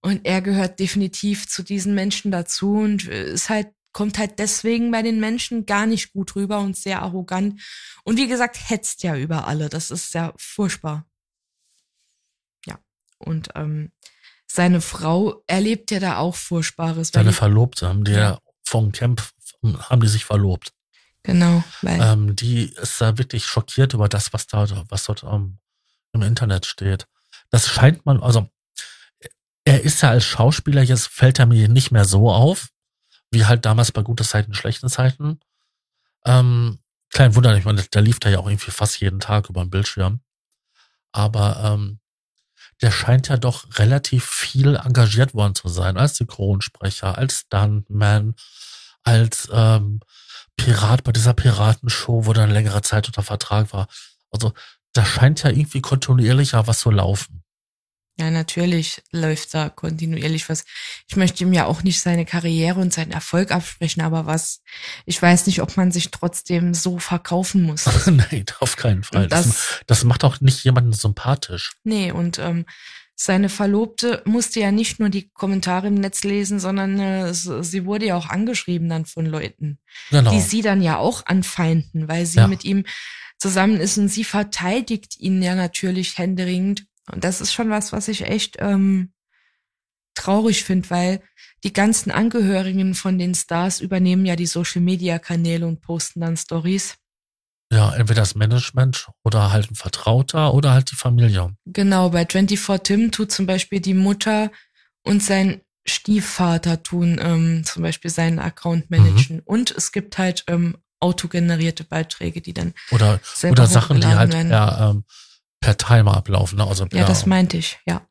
Und er gehört definitiv zu diesen Menschen dazu und ist halt, kommt halt deswegen bei den Menschen gar nicht gut rüber und sehr arrogant. Und wie gesagt, hetzt ja über alle. Das ist ja furchtbar. Ja. Und ähm, seine Frau erlebt ja da auch Furchtbares. die- Verlobte haben die ja vom Camp, haben die sich verlobt. Genau, weil Ähm, die ist da wirklich schockiert über das, was da, was dort ähm, im Internet steht. Das scheint man, also er ist ja als Schauspieler, jetzt fällt er mir nicht mehr so auf, wie halt damals bei gute Zeiten, schlechten Zeiten. Ähm, klein Wunder, ich meine, der lief da ja auch irgendwie fast jeden Tag über den Bildschirm. Aber ähm, der scheint ja doch relativ viel engagiert worden zu sein, als Synchronsprecher, als Stuntman, als ähm, Pirat bei dieser Piratenshow, wo er eine längere Zeit unter Vertrag war. Also da scheint ja irgendwie kontinuierlicher was zu laufen. Ja, natürlich läuft da kontinuierlich was. Ich möchte ihm ja auch nicht seine Karriere und seinen Erfolg absprechen, aber was, ich weiß nicht, ob man sich trotzdem so verkaufen muss. Nein, auf keinen Fall. Das, das- das macht auch nicht jemanden sympathisch. Nee, und ähm, seine Verlobte musste ja nicht nur die Kommentare im Netz lesen, sondern äh, sie wurde ja auch angeschrieben dann von Leuten, Genau. die sie dann ja auch anfeinden, weil sie Ja. mit ihm zusammen ist und sie verteidigt ihn ja natürlich händeringend. Und das ist schon was, was ich echt ähm, traurig finde, weil die ganzen Angehörigen von den Stars übernehmen ja die Social-Media-Kanäle und posten dann Stories. Ja, entweder das Management oder halt ein Vertrauter oder halt die Familie. Genau, bei 24 Tim tut zum Beispiel die Mutter und sein Stiefvater tun ähm, zum Beispiel seinen Account managen. Und es gibt halt ähm, autogenerierte Beiträge, die dann Oder, selber oder Sachen, die halt werden. per, ähm, per Timer ablaufen. Ne? Also per, Ja, das meinte ich, ja.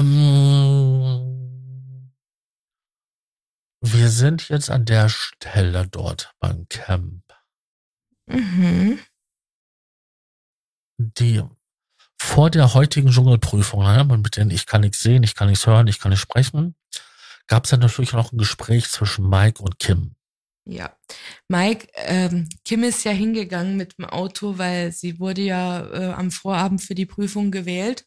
Ähm, wir sind jetzt an der Stelle dort beim Camp. Mhm. Die vor der heutigen Dschungelprüfung, ne, mit denen ich kann nichts sehen, ich kann nichts hören, ich kann nicht sprechen, gab es dann natürlich noch ein Gespräch zwischen Mike und Kim. Ja, Mike, ähm, Kim ist ja hingegangen mit dem Auto, weil sie wurde ja äh, am Vorabend für die Prüfung gewählt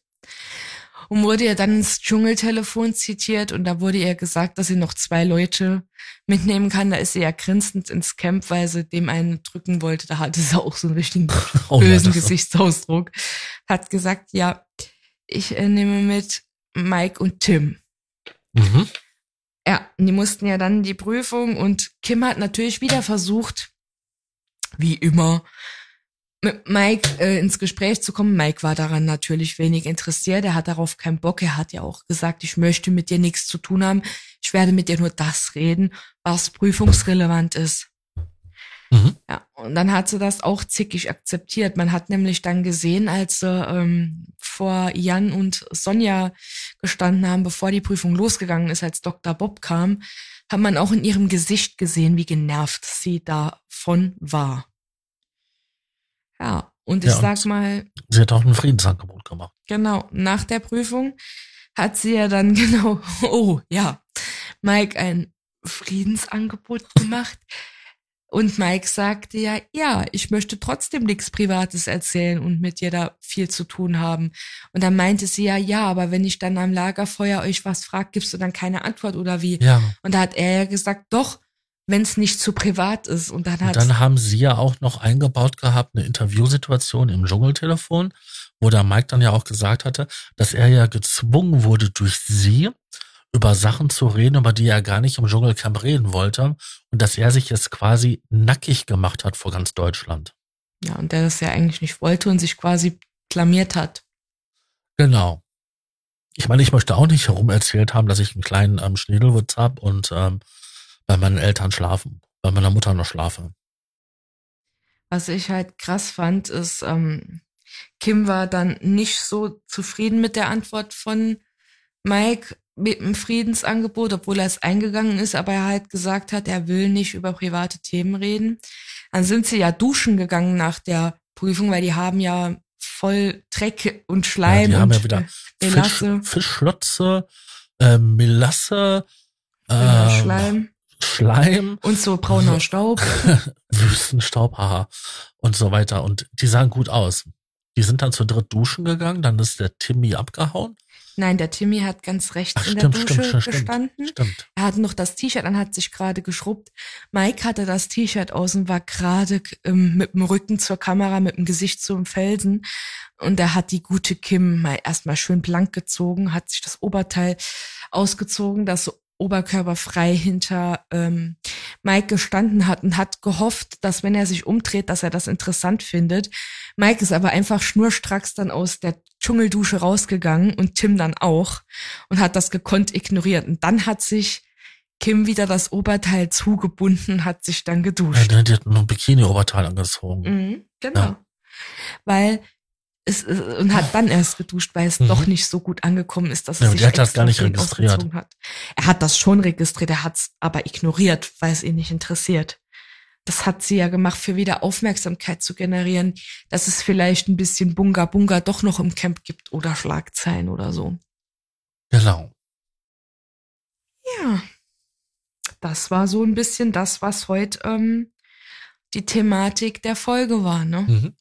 und wurde ja dann ins Dschungeltelefon zitiert und da wurde ihr gesagt, dass sie noch zwei Leute mitnehmen kann. Da ist sie ja grinsend ins Camp, weil sie dem einen drücken wollte. Da hatte sie auch so einen richtigen Oh ja, bösen das- Gesichtsausdruck. Hat gesagt, ja, ich äh, nehme mit Mike und Tim. Mhm. Ja, die mussten ja dann die Prüfung und Kim hat natürlich wieder versucht, wie immer, mit Mike äh, ins Gespräch zu kommen. Mike war daran natürlich wenig interessiert. Er hat darauf keinen Bock. Er hat ja auch gesagt, ich möchte mit dir nichts zu tun haben. Ich werde mit dir nur das reden, was prüfungsrelevant ist. Mhm. Ja, und dann hat sie das auch zickig akzeptiert. Man hat nämlich dann gesehen, als sie ähm, vor Jan und Sonja gestanden haben, bevor die Prüfung losgegangen ist, als Dr. Bob kam, hat man auch in ihrem Gesicht gesehen, wie genervt sie davon war. Ja, und ich Ja, sag mal, Sie hat auch ein Friedensangebot gemacht. Genau, nach der Prüfung hat sie ja dann genau, oh ja, Mike ein Friedensangebot gemacht. Und Mike sagte ja, ja, ich möchte trotzdem nichts Privates erzählen und mit dir da viel zu tun haben. Und dann meinte sie ja, ja, aber wenn ich dann am Lagerfeuer euch was frag, gibst du dann keine Antwort oder wie? Ja. Und da hat er ja gesagt, doch, wenn es nicht zu privat ist. Und dann Und hat dann haben sie ja auch noch eingebaut gehabt, eine Interviewsituation im Dschungeltelefon, wo der Mike dann ja auch gesagt hatte, dass er ja gezwungen wurde durch sie, über Sachen zu reden, über die er gar nicht im Dschungelcamp reden wollte. Und dass er sich jetzt quasi nackig gemacht hat vor ganz Deutschland. ja, und der das ja eigentlich nicht wollte und sich quasi klamiert hat. Genau. Ich meine, ich möchte auch nicht herumerzählt haben, dass ich einen kleinen ähm, Schniedelwitz habe und ähm, bei meinen Eltern schlafen, bei meiner Mutter noch schlafe. Was ich halt krass fand, ist, ähm, Kim war dann nicht so zufrieden mit der Antwort von Mike mit dem Friedensangebot, obwohl er es eingegangen ist, aber er halt gesagt hat, er will nicht über private Themen reden. Dann sind sie ja duschen gegangen nach der Prüfung, weil die haben ja voll Dreck und Ja, Schleim die haben und ja wieder äh, Fisch, Melasse, Fischschlotze, äh, Melasse, äh, Schleim Schleim, und so brauner Staub. Wüstenstaub, haha, und so weiter. Und die sahen gut aus. Die sind dann zu dritt duschen gegangen, dann ist der Timmy abgehauen. Nein, der Timmy hat ganz rechts Ach, in stimmt, der Dusche stimmt, gestanden. stimmt, stimmt. Er hatte noch das T-Shirt an, hat sich gerade geschrubbt. Mike hatte das T-Shirt aus und war gerade ähm, mit dem Rücken zur Kamera, mit dem Gesicht zum Felsen. Und er hat die gute Kim mal erstmal schön blank gezogen, hat sich das Oberteil ausgezogen, das so oberkörperfrei hinter ähm, Mike gestanden hat und hat gehofft, dass wenn er sich umdreht, dass er das interessant findet. Mike ist aber einfach schnurstracks dann aus der Dschungeldusche rausgegangen und Tim dann auch und hat das gekonnt ignoriert. Und dann hat sich Kim wieder das Oberteil zugebunden, hat sich dann Ja, geduscht. die hat nur ein Bikini-Oberteil angezogen. Mhm, genau. Ja. Weil es, es- und hat dann erst geduscht, weil es Mhm. doch nicht so gut angekommen ist, dass Ja, er aber sich hat das gar nicht registriert. Hat. Er hat das schon registriert, er hat es aber ignoriert, weil es ihn nicht interessiert. Das hat sie ja gemacht, für wieder Aufmerksamkeit zu generieren, dass es vielleicht ein bisschen Bunga Bunga doch noch im Camp gibt oder Schlagzeilen oder so. Genau. Ja, das war so ein bisschen das, was heute ähm, die Thematik der Folge war, ne? Mhm.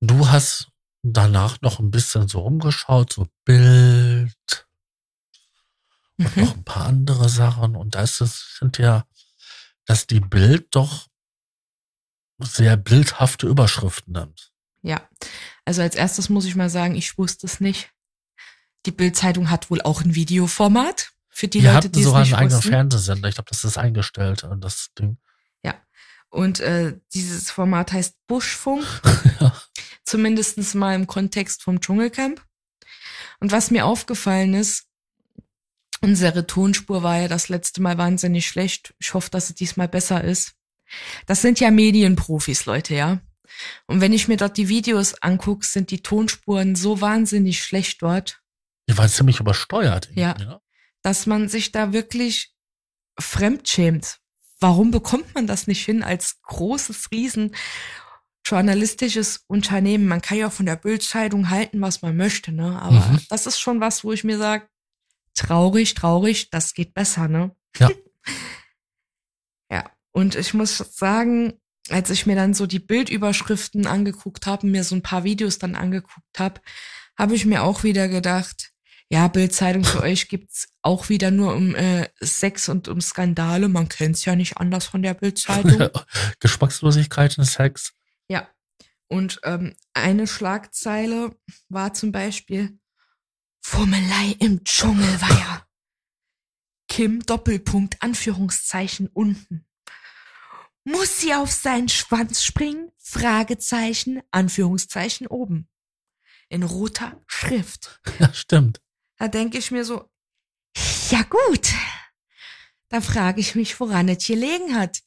Du hast danach noch ein bisschen so rumgeschaut, so Bild und Mhm. noch ein paar andere Sachen. Und da ist es, sind ja, dass die Bild doch sehr bildhafte Überschriften nimmt. Ja, also als erstes muss ich mal sagen, ich wusste es nicht. Die Bild-Zeitung hat wohl auch ein Videoformat für die Die, Leute, die es nicht einen eigenen. Fernsehsender. Ich glaube, das ist eingestellt, äh, das Ding. Und äh, dieses Format heißt Buschfunk, Ja. zumindestens mal im Kontext vom Dschungelcamp. Und was mir aufgefallen ist, unsere Tonspur war ja das letzte Mal wahnsinnig schlecht. Ich hoffe, dass es diesmal besser ist. Das sind ja Medienprofis, Leute, ja. Und wenn ich mir dort die Videos angucke, sind die Tonspuren so wahnsinnig schlecht dort, Die war ziemlich übersteuert. Ja. ne? dass man sich da wirklich fremdschämt. Warum bekommt man das nicht hin als großes, riesen journalistisches Unternehmen? Man kann ja von der Bildzeitung halten, was man möchte, ne? Aber mhm. das ist schon was, wo ich mir sage, traurig, traurig, das geht besser, ne? Ja. Und ich muss sagen, als ich mir dann so die Bildüberschriften angeguckt habe, mir so ein paar Videos dann angeguckt habe, habe ich mir auch wieder gedacht, ja, Bildzeitung für euch gibt's auch wieder nur um äh, Sex und um Skandale. Man kennt's ja nicht anders von der Bildzeitung. Geschmackslosigkeit und Sex. Ja. Und ähm, eine Schlagzeile war zum Beispiel Fummelei im Dschungelweiher. Kim Doppelpunkt Anführungszeichen unten. Muss sie auf seinen Schwanz springen? Fragezeichen Anführungszeichen oben. In roter Schrift. Ja, stimmt. Da denke ich mir so, ja gut. Da frage ich mich, woran es gelegen hat.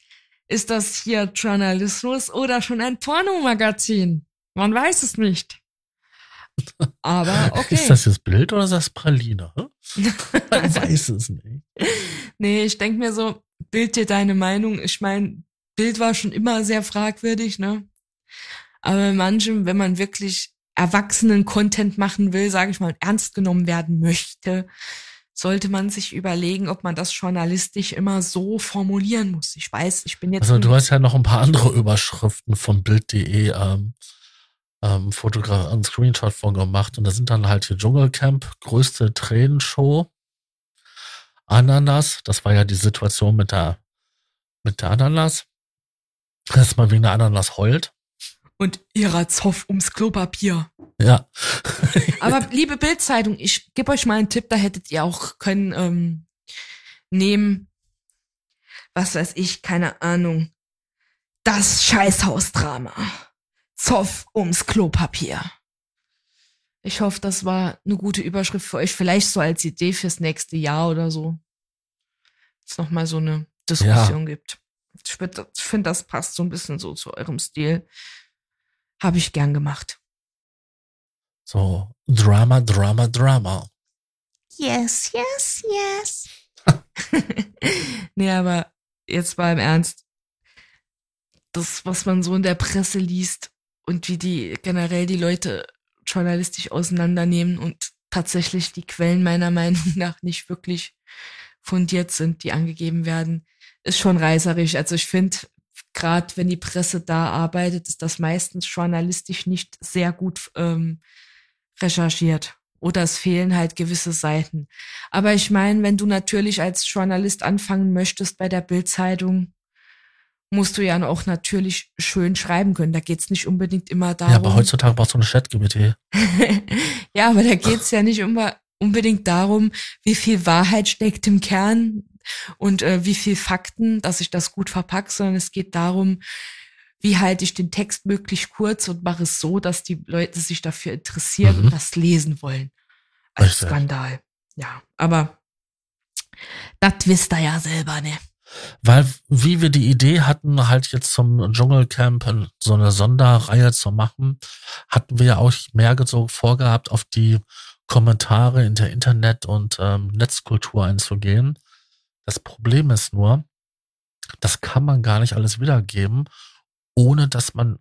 Ist das hier Journalismus oder schon ein Pornomagazin? Man weiß es nicht. Aber okay. Ist das jetzt Bild oder ist das Praline? Man weiß es nicht. Nee, ich denke mir so, bild dir deine Meinung. Ich meine, Bild war schon immer sehr fragwürdig, ne? Aber manchem, wenn man wirklich erwachsenen Content machen will, sage ich mal, ernst genommen werden möchte, sollte man sich überlegen, ob man das journalistisch immer so formulieren muss. Ich weiß, ich bin jetzt. Also du hast ja noch ein paar andere Überschriften von Bild.de ähm, ähm, Fotograf einen Screenshot von gemacht und da sind dann halt hier Dschungelcamp, größte Tränenshow. Ananas, das war ja die Situation mit der mit der Ananas. Dass man wegen der Ananas heult und ihrer Zoff ums Klopapier. Ja. Aber liebe Bildzeitung, ich gebe euch mal einen Tipp, da hättet ihr auch können ähm, nehmen, was weiß ich, keine Ahnung, das Scheißhausdrama. Zoff ums Klopapier. Ich hoffe, das war eine gute Überschrift für euch, vielleicht so als Idee fürs nächste Jahr oder so. Dass noch mal so eine Diskussion ja. gibt. Ich finde, das passt so ein bisschen so zu eurem Stil. Habe ich gern gemacht. So, Drama, Drama, Drama. Yes, yes, yes. nee, aber jetzt mal im Ernst. Das, was man so in der Presse liest und wie die generell die Leute journalistisch auseinandernehmen und tatsächlich die Quellen meiner Meinung nach nicht wirklich fundiert sind, die angegeben werden, ist schon reißerisch. Also ich finde, gerade wenn die Presse da arbeitet, ist das meistens journalistisch nicht sehr gut ähm, recherchiert. Oder es fehlen halt gewisse Seiten. Aber ich meine, wenn du natürlich als Journalist anfangen möchtest bei der Bildzeitung, musst du ja auch natürlich schön schreiben können. Da geht's nicht unbedingt immer darum. Ja, aber heutzutage brauchst du eine Chat-GPT. ja, aber da geht's ja nicht immer unbedingt darum, wie viel Wahrheit steckt im Kern und äh, wie viel Fakten, dass ich das gut verpacke, sondern es geht darum, wie halte ich den Text möglichst kurz und mache es so, dass die Leute sich dafür interessieren mhm. und das lesen wollen. Als Richtig. Skandal. Ja, aber das wisst ihr ja selber, ne? Weil, wie wir die Idee hatten, halt jetzt zum Dschungelcamp so eine Sonderreihe zu machen, hatten wir ja auch mehr so vorgehabt, auf die Kommentare in der Internet- und ähm, Netzkultur einzugehen. Das Problem ist nur, das kann man gar nicht alles wiedergeben, ohne dass man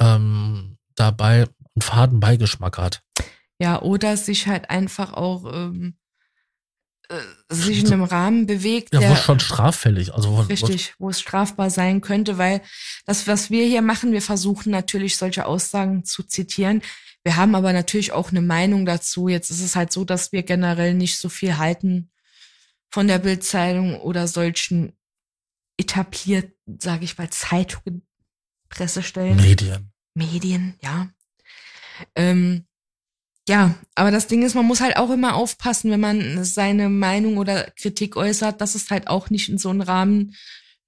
ähm, dabei einen faden Beigeschmack hat. Ja, oder sich halt einfach auch ähm, äh, sich in einem Rahmen bewegt. Ja, der, wo es schon straffällig, also wo, richtig, wo es strafbar sein könnte, weil das, was wir hier machen, wir versuchen natürlich solche Aussagen zu zitieren. Wir haben aber natürlich auch eine Meinung dazu. Jetzt ist es halt so, dass wir generell nicht so viel halten von der Bildzeitung oder solchen etablierten, sage ich mal, Zeitungen, Pressestellen. Medien. Medien, ja. Ähm, ja, aber das Ding ist, man muss halt auch immer aufpassen, wenn man seine Meinung oder Kritik äußert, dass es halt auch nicht in so einen Rahmen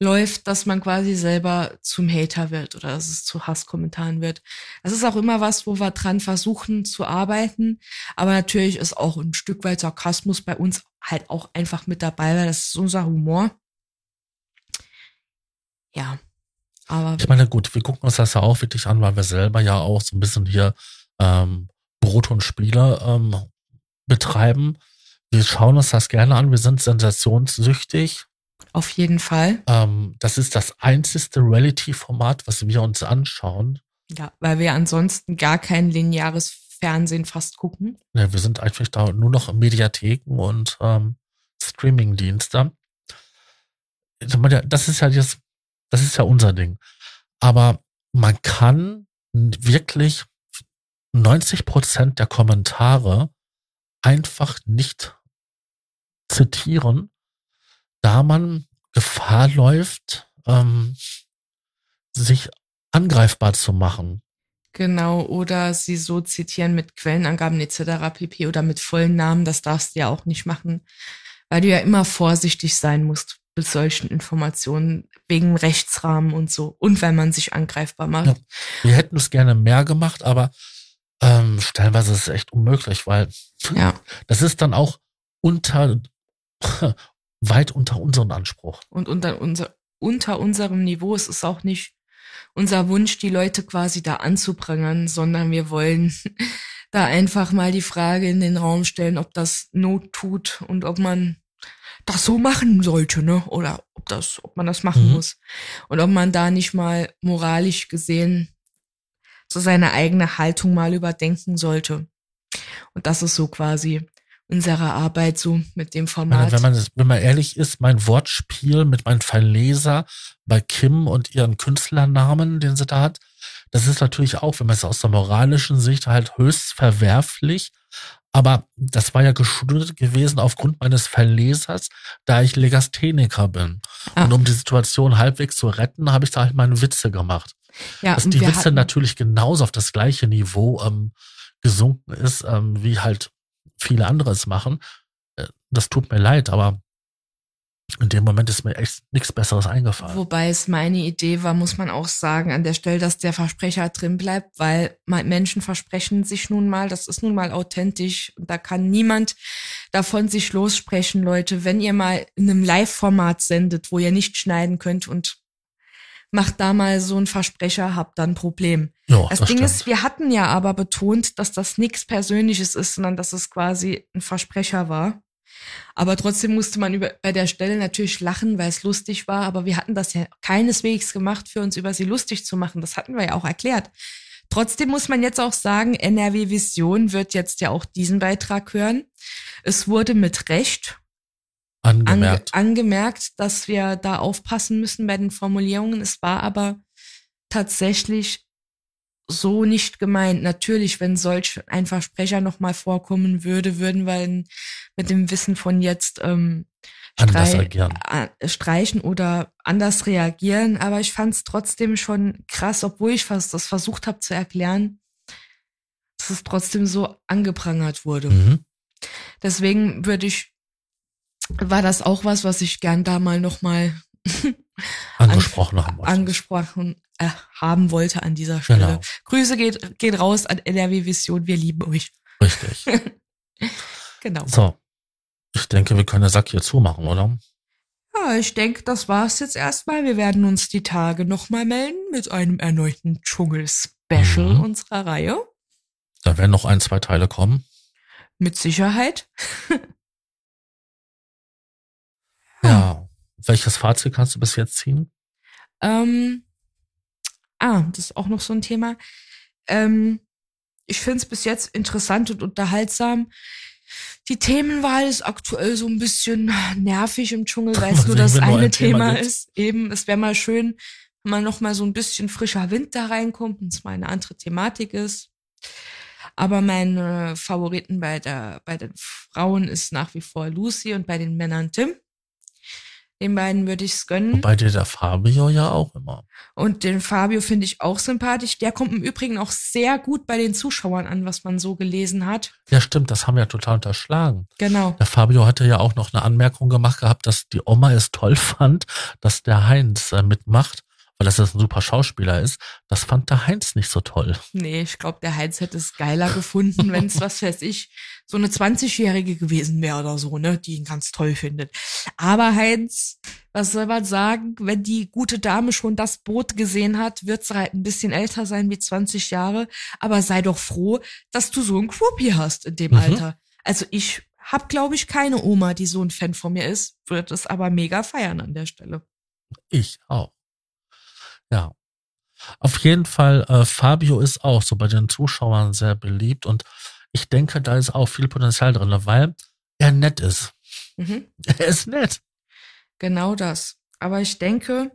läuft, dass man quasi selber zum Hater wird oder dass es zu Hasskommentaren wird. Das ist auch immer was, wo wir dran versuchen zu arbeiten. Aber natürlich ist auch ein Stück weit Sarkasmus bei uns halt auch einfach mit dabei, weil das ist unser Humor. Ja. Aber. Ich meine, gut, wir gucken uns das ja auch wirklich an, weil wir selber ja auch so ein bisschen hier ähm, Brot und Spiele ähm, betreiben. wir schauen uns das gerne an. Wir sind sensationssüchtig. Auf jeden Fall. Ähm, das ist das einzigste Reality-Format, was wir uns anschauen. Ja, weil wir ansonsten gar kein lineares Fernsehen fast gucken. Ja, wir sind einfach da nur noch Mediatheken und ähm, Streaming-Dienste. Das ist ja jetzt, das ist ja unser Ding. Aber man kann wirklich 90 Prozent der Kommentare einfach nicht zitieren, da man Gefahr läuft, ähm, sich angreifbar zu machen. Genau, oder sie so zitieren mit Quellenangaben etc. pp. oder mit vollen Namen, das darfst du ja auch nicht machen, weil du ja immer vorsichtig sein musst mit solchen Informationen wegen Rechtsrahmen und so und weil man sich angreifbar macht. Ja, wir hätten es gerne mehr gemacht, aber ähm, stellenweise ist es echt unmöglich, weil ja. das ist dann auch unter weit unter unserem Anspruch. Und unter, unser, unter unserem Niveau ist es auch nicht unser Wunsch, die Leute quasi da anzuprangern, sondern wir wollen da einfach mal die Frage in den Raum stellen, ob das Not tut und ob man das so machen sollte, ne? Oder ob das, ob man das machen mhm. muss. Und ob man da nicht mal moralisch gesehen so seine eigene Haltung mal überdenken sollte. Und das ist so quasi unsere Arbeit so mit dem Format. Wenn man, wenn man ehrlich ist, mein Wortspiel mit meinem Verleser bei Kim und ihren Künstlernamen, den sie da hat, das ist natürlich auch, wenn man es aus der moralischen Sicht halt höchst verwerflich. Aber das war ja geschuldet gewesen aufgrund meines Verlesers, da ich Legastheniker bin. Ah. Und um die Situation halbwegs zu retten, habe ich da halt meine Witze gemacht. Ja, Dass die Witze natürlich genauso auf das gleiche Niveau ähm, gesunken ist, ähm, wie halt viele andere es machen. Äh, das tut mir leid, aber in dem Moment ist mir echt nichts Besseres eingefallen. Wobei es meine Idee war, muss man auch sagen, an der Stelle, dass der Versprecher drin bleibt, weil Menschen versprechen sich nun mal, das ist nun mal authentisch da kann niemand davon sich lossprechen, Leute. Wenn ihr mal in einem Live-Format sendet, wo ihr nicht schneiden könnt und macht da mal so ein Versprecher, habt dann ein Problem. Ja, das, das Ding stimmt. ist, wir hatten ja aber betont, dass das nichts Persönliches ist, sondern dass es quasi ein Versprecher war. Aber trotzdem musste man über, bei der Stelle natürlich lachen, weil es lustig war. Aber wir hatten das ja keineswegs gemacht, für uns über sie lustig zu machen. Das hatten wir ja auch erklärt. Trotzdem muss man jetzt auch sagen, NRW Vision wird jetzt ja auch diesen Beitrag hören. Es wurde mit Recht angemerkt. Ange angemerkt, dass wir da aufpassen müssen bei den Formulierungen. Es war aber tatsächlich so nicht gemeint. Natürlich, wenn solch ein Versprecher nochmal vorkommen würde, würden wir mit dem Wissen von jetzt ähm, strei streichen oder anders reagieren. Aber ich fand es trotzdem schon krass, obwohl ich fast das versucht habe zu erklären, dass es trotzdem so angeprangert wurde. Mhm. Deswegen würde ich war das auch was, was ich gern da mal nochmal angesprochen haben, angesprochen äh, haben wollte an dieser Stelle. Genau. Grüße geht, geht raus an NRW Vision, wir lieben euch. Richtig. genau. So. Ich denke, wir können den Sack hier zumachen, oder? Ja, ich denke, das war's jetzt erstmal. Wir werden uns die Tage nochmal melden mit einem erneuten Dschungel-Special mhm. unserer Reihe. Da werden noch ein, zwei Teile kommen. Mit Sicherheit. Ja. Welches Fazit kannst du bis jetzt ziehen? Ähm, ah, das ist auch noch so ein Thema. Ähm, ich finde es bis jetzt interessant und unterhaltsam. Die Themenwahl ist aktuell so ein bisschen nervig im Dschungel, weil es nur das eine nur ein Thema, Thema ist. Eben, es wäre mal schön, wenn mal noch mal so ein bisschen frischer Wind da reinkommt und es mal eine andere Thematik ist. Aber meine Favoriten bei der bei den Frauen ist nach wie vor Lucy und bei den Männern Tim. Den beiden würde ich es gönnen. Wobei dir der Fabio ja auch immer. Und den Fabio finde ich auch sympathisch. Der kommt im Übrigen auch sehr gut bei den Zuschauern an, was man so gelesen hat. Ja, stimmt, das haben wir ja total unterschlagen. Genau. Der Fabio hatte ja auch noch eine Anmerkung gemacht gehabt, dass die Oma es toll fand, dass der Heinz äh, mitmacht weil das ein super Schauspieler ist. Das fand der Heinz nicht so toll. Nee, ich glaube, der Heinz hätte es geiler gefunden, wenn es, was weiß ich, so eine 20-Jährige gewesen wäre oder so, ne, die ihn ganz toll findet. Aber Heinz, was soll man sagen, wenn die gute Dame schon das Boot gesehen hat, wird sie halt ein bisschen älter sein wie 20 Jahre, aber sei doch froh, dass du so einen Groupie hast in dem mhm. Alter. Also ich hab, glaube ich, keine Oma, die so ein Fan von mir ist, wird es aber mega feiern an der Stelle. Ich auch. Ja. Auf jeden Fall, äh, Fabio ist auch so bei den Zuschauern sehr beliebt und ich denke, da ist auch viel Potenzial drin, weil er nett ist. Mhm. Er ist nett. Genau das. Aber ich denke,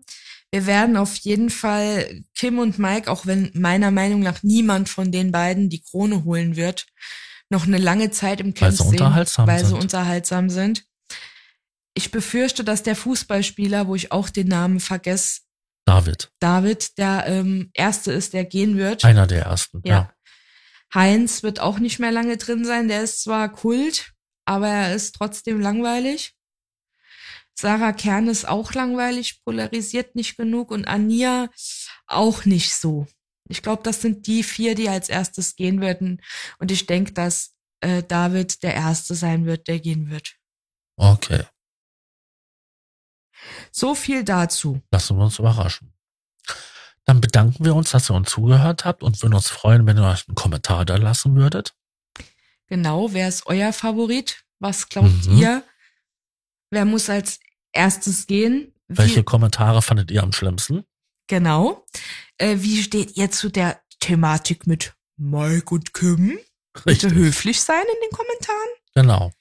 wir werden auf jeden Fall Kim und Mike, auch wenn meiner Meinung nach niemand von den beiden die Krone holen wird, noch eine lange Zeit im Camp Weil sie sehen, unterhaltsam weil sie sind. unterhaltsam sind. Ich befürchte, dass der Fußballspieler, wo ich auch den Namen vergesse, David, David, der ähm, erste ist, der gehen wird. einer der ersten. Ja. Ja. Heinz wird auch nicht mehr lange drin sein. Der ist zwar Kult, aber er ist trotzdem langweilig. Sarah Kern ist auch langweilig, polarisiert nicht genug und Ania auch nicht so. Ich glaube, das sind die vier, die als erstes gehen würden. Und ich denke, dass äh, David der Erste sein wird, der gehen wird. Okay. So viel dazu. Lassen wir uns überraschen. Dann bedanken wir uns, dass ihr uns zugehört habt und würden uns freuen, wenn ihr euch einen Kommentar da lassen würdet. Genau, wer ist euer Favorit? Was glaubt Mhm. ihr? Wer muss als erstes gehen? Wie- Welche Kommentare fandet ihr am schlimmsten? Genau. Äh, wie steht ihr zu der Thematik mit Mike und Kim? Bitte höflich sein in den Kommentaren. Genau.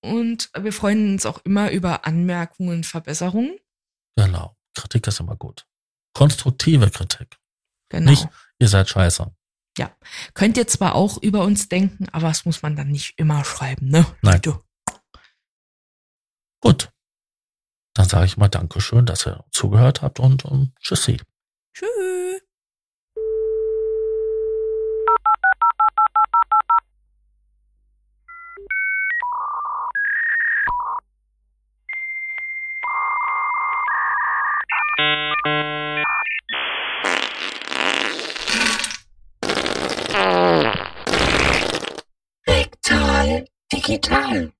Und wir freuen uns auch immer über Anmerkungen und Verbesserungen. Genau. Kritik ist immer gut. Konstruktive Kritik. Genau. Nicht, ihr seid scheiße. Könnt ihr zwar auch über uns denken, aber das muss man dann nicht immer schreiben, ne? Nein. Bitte. Gut. Dann sage ich mal Dankeschön, dass ihr zugehört habt und, und tschüssi. Tschüss. Time.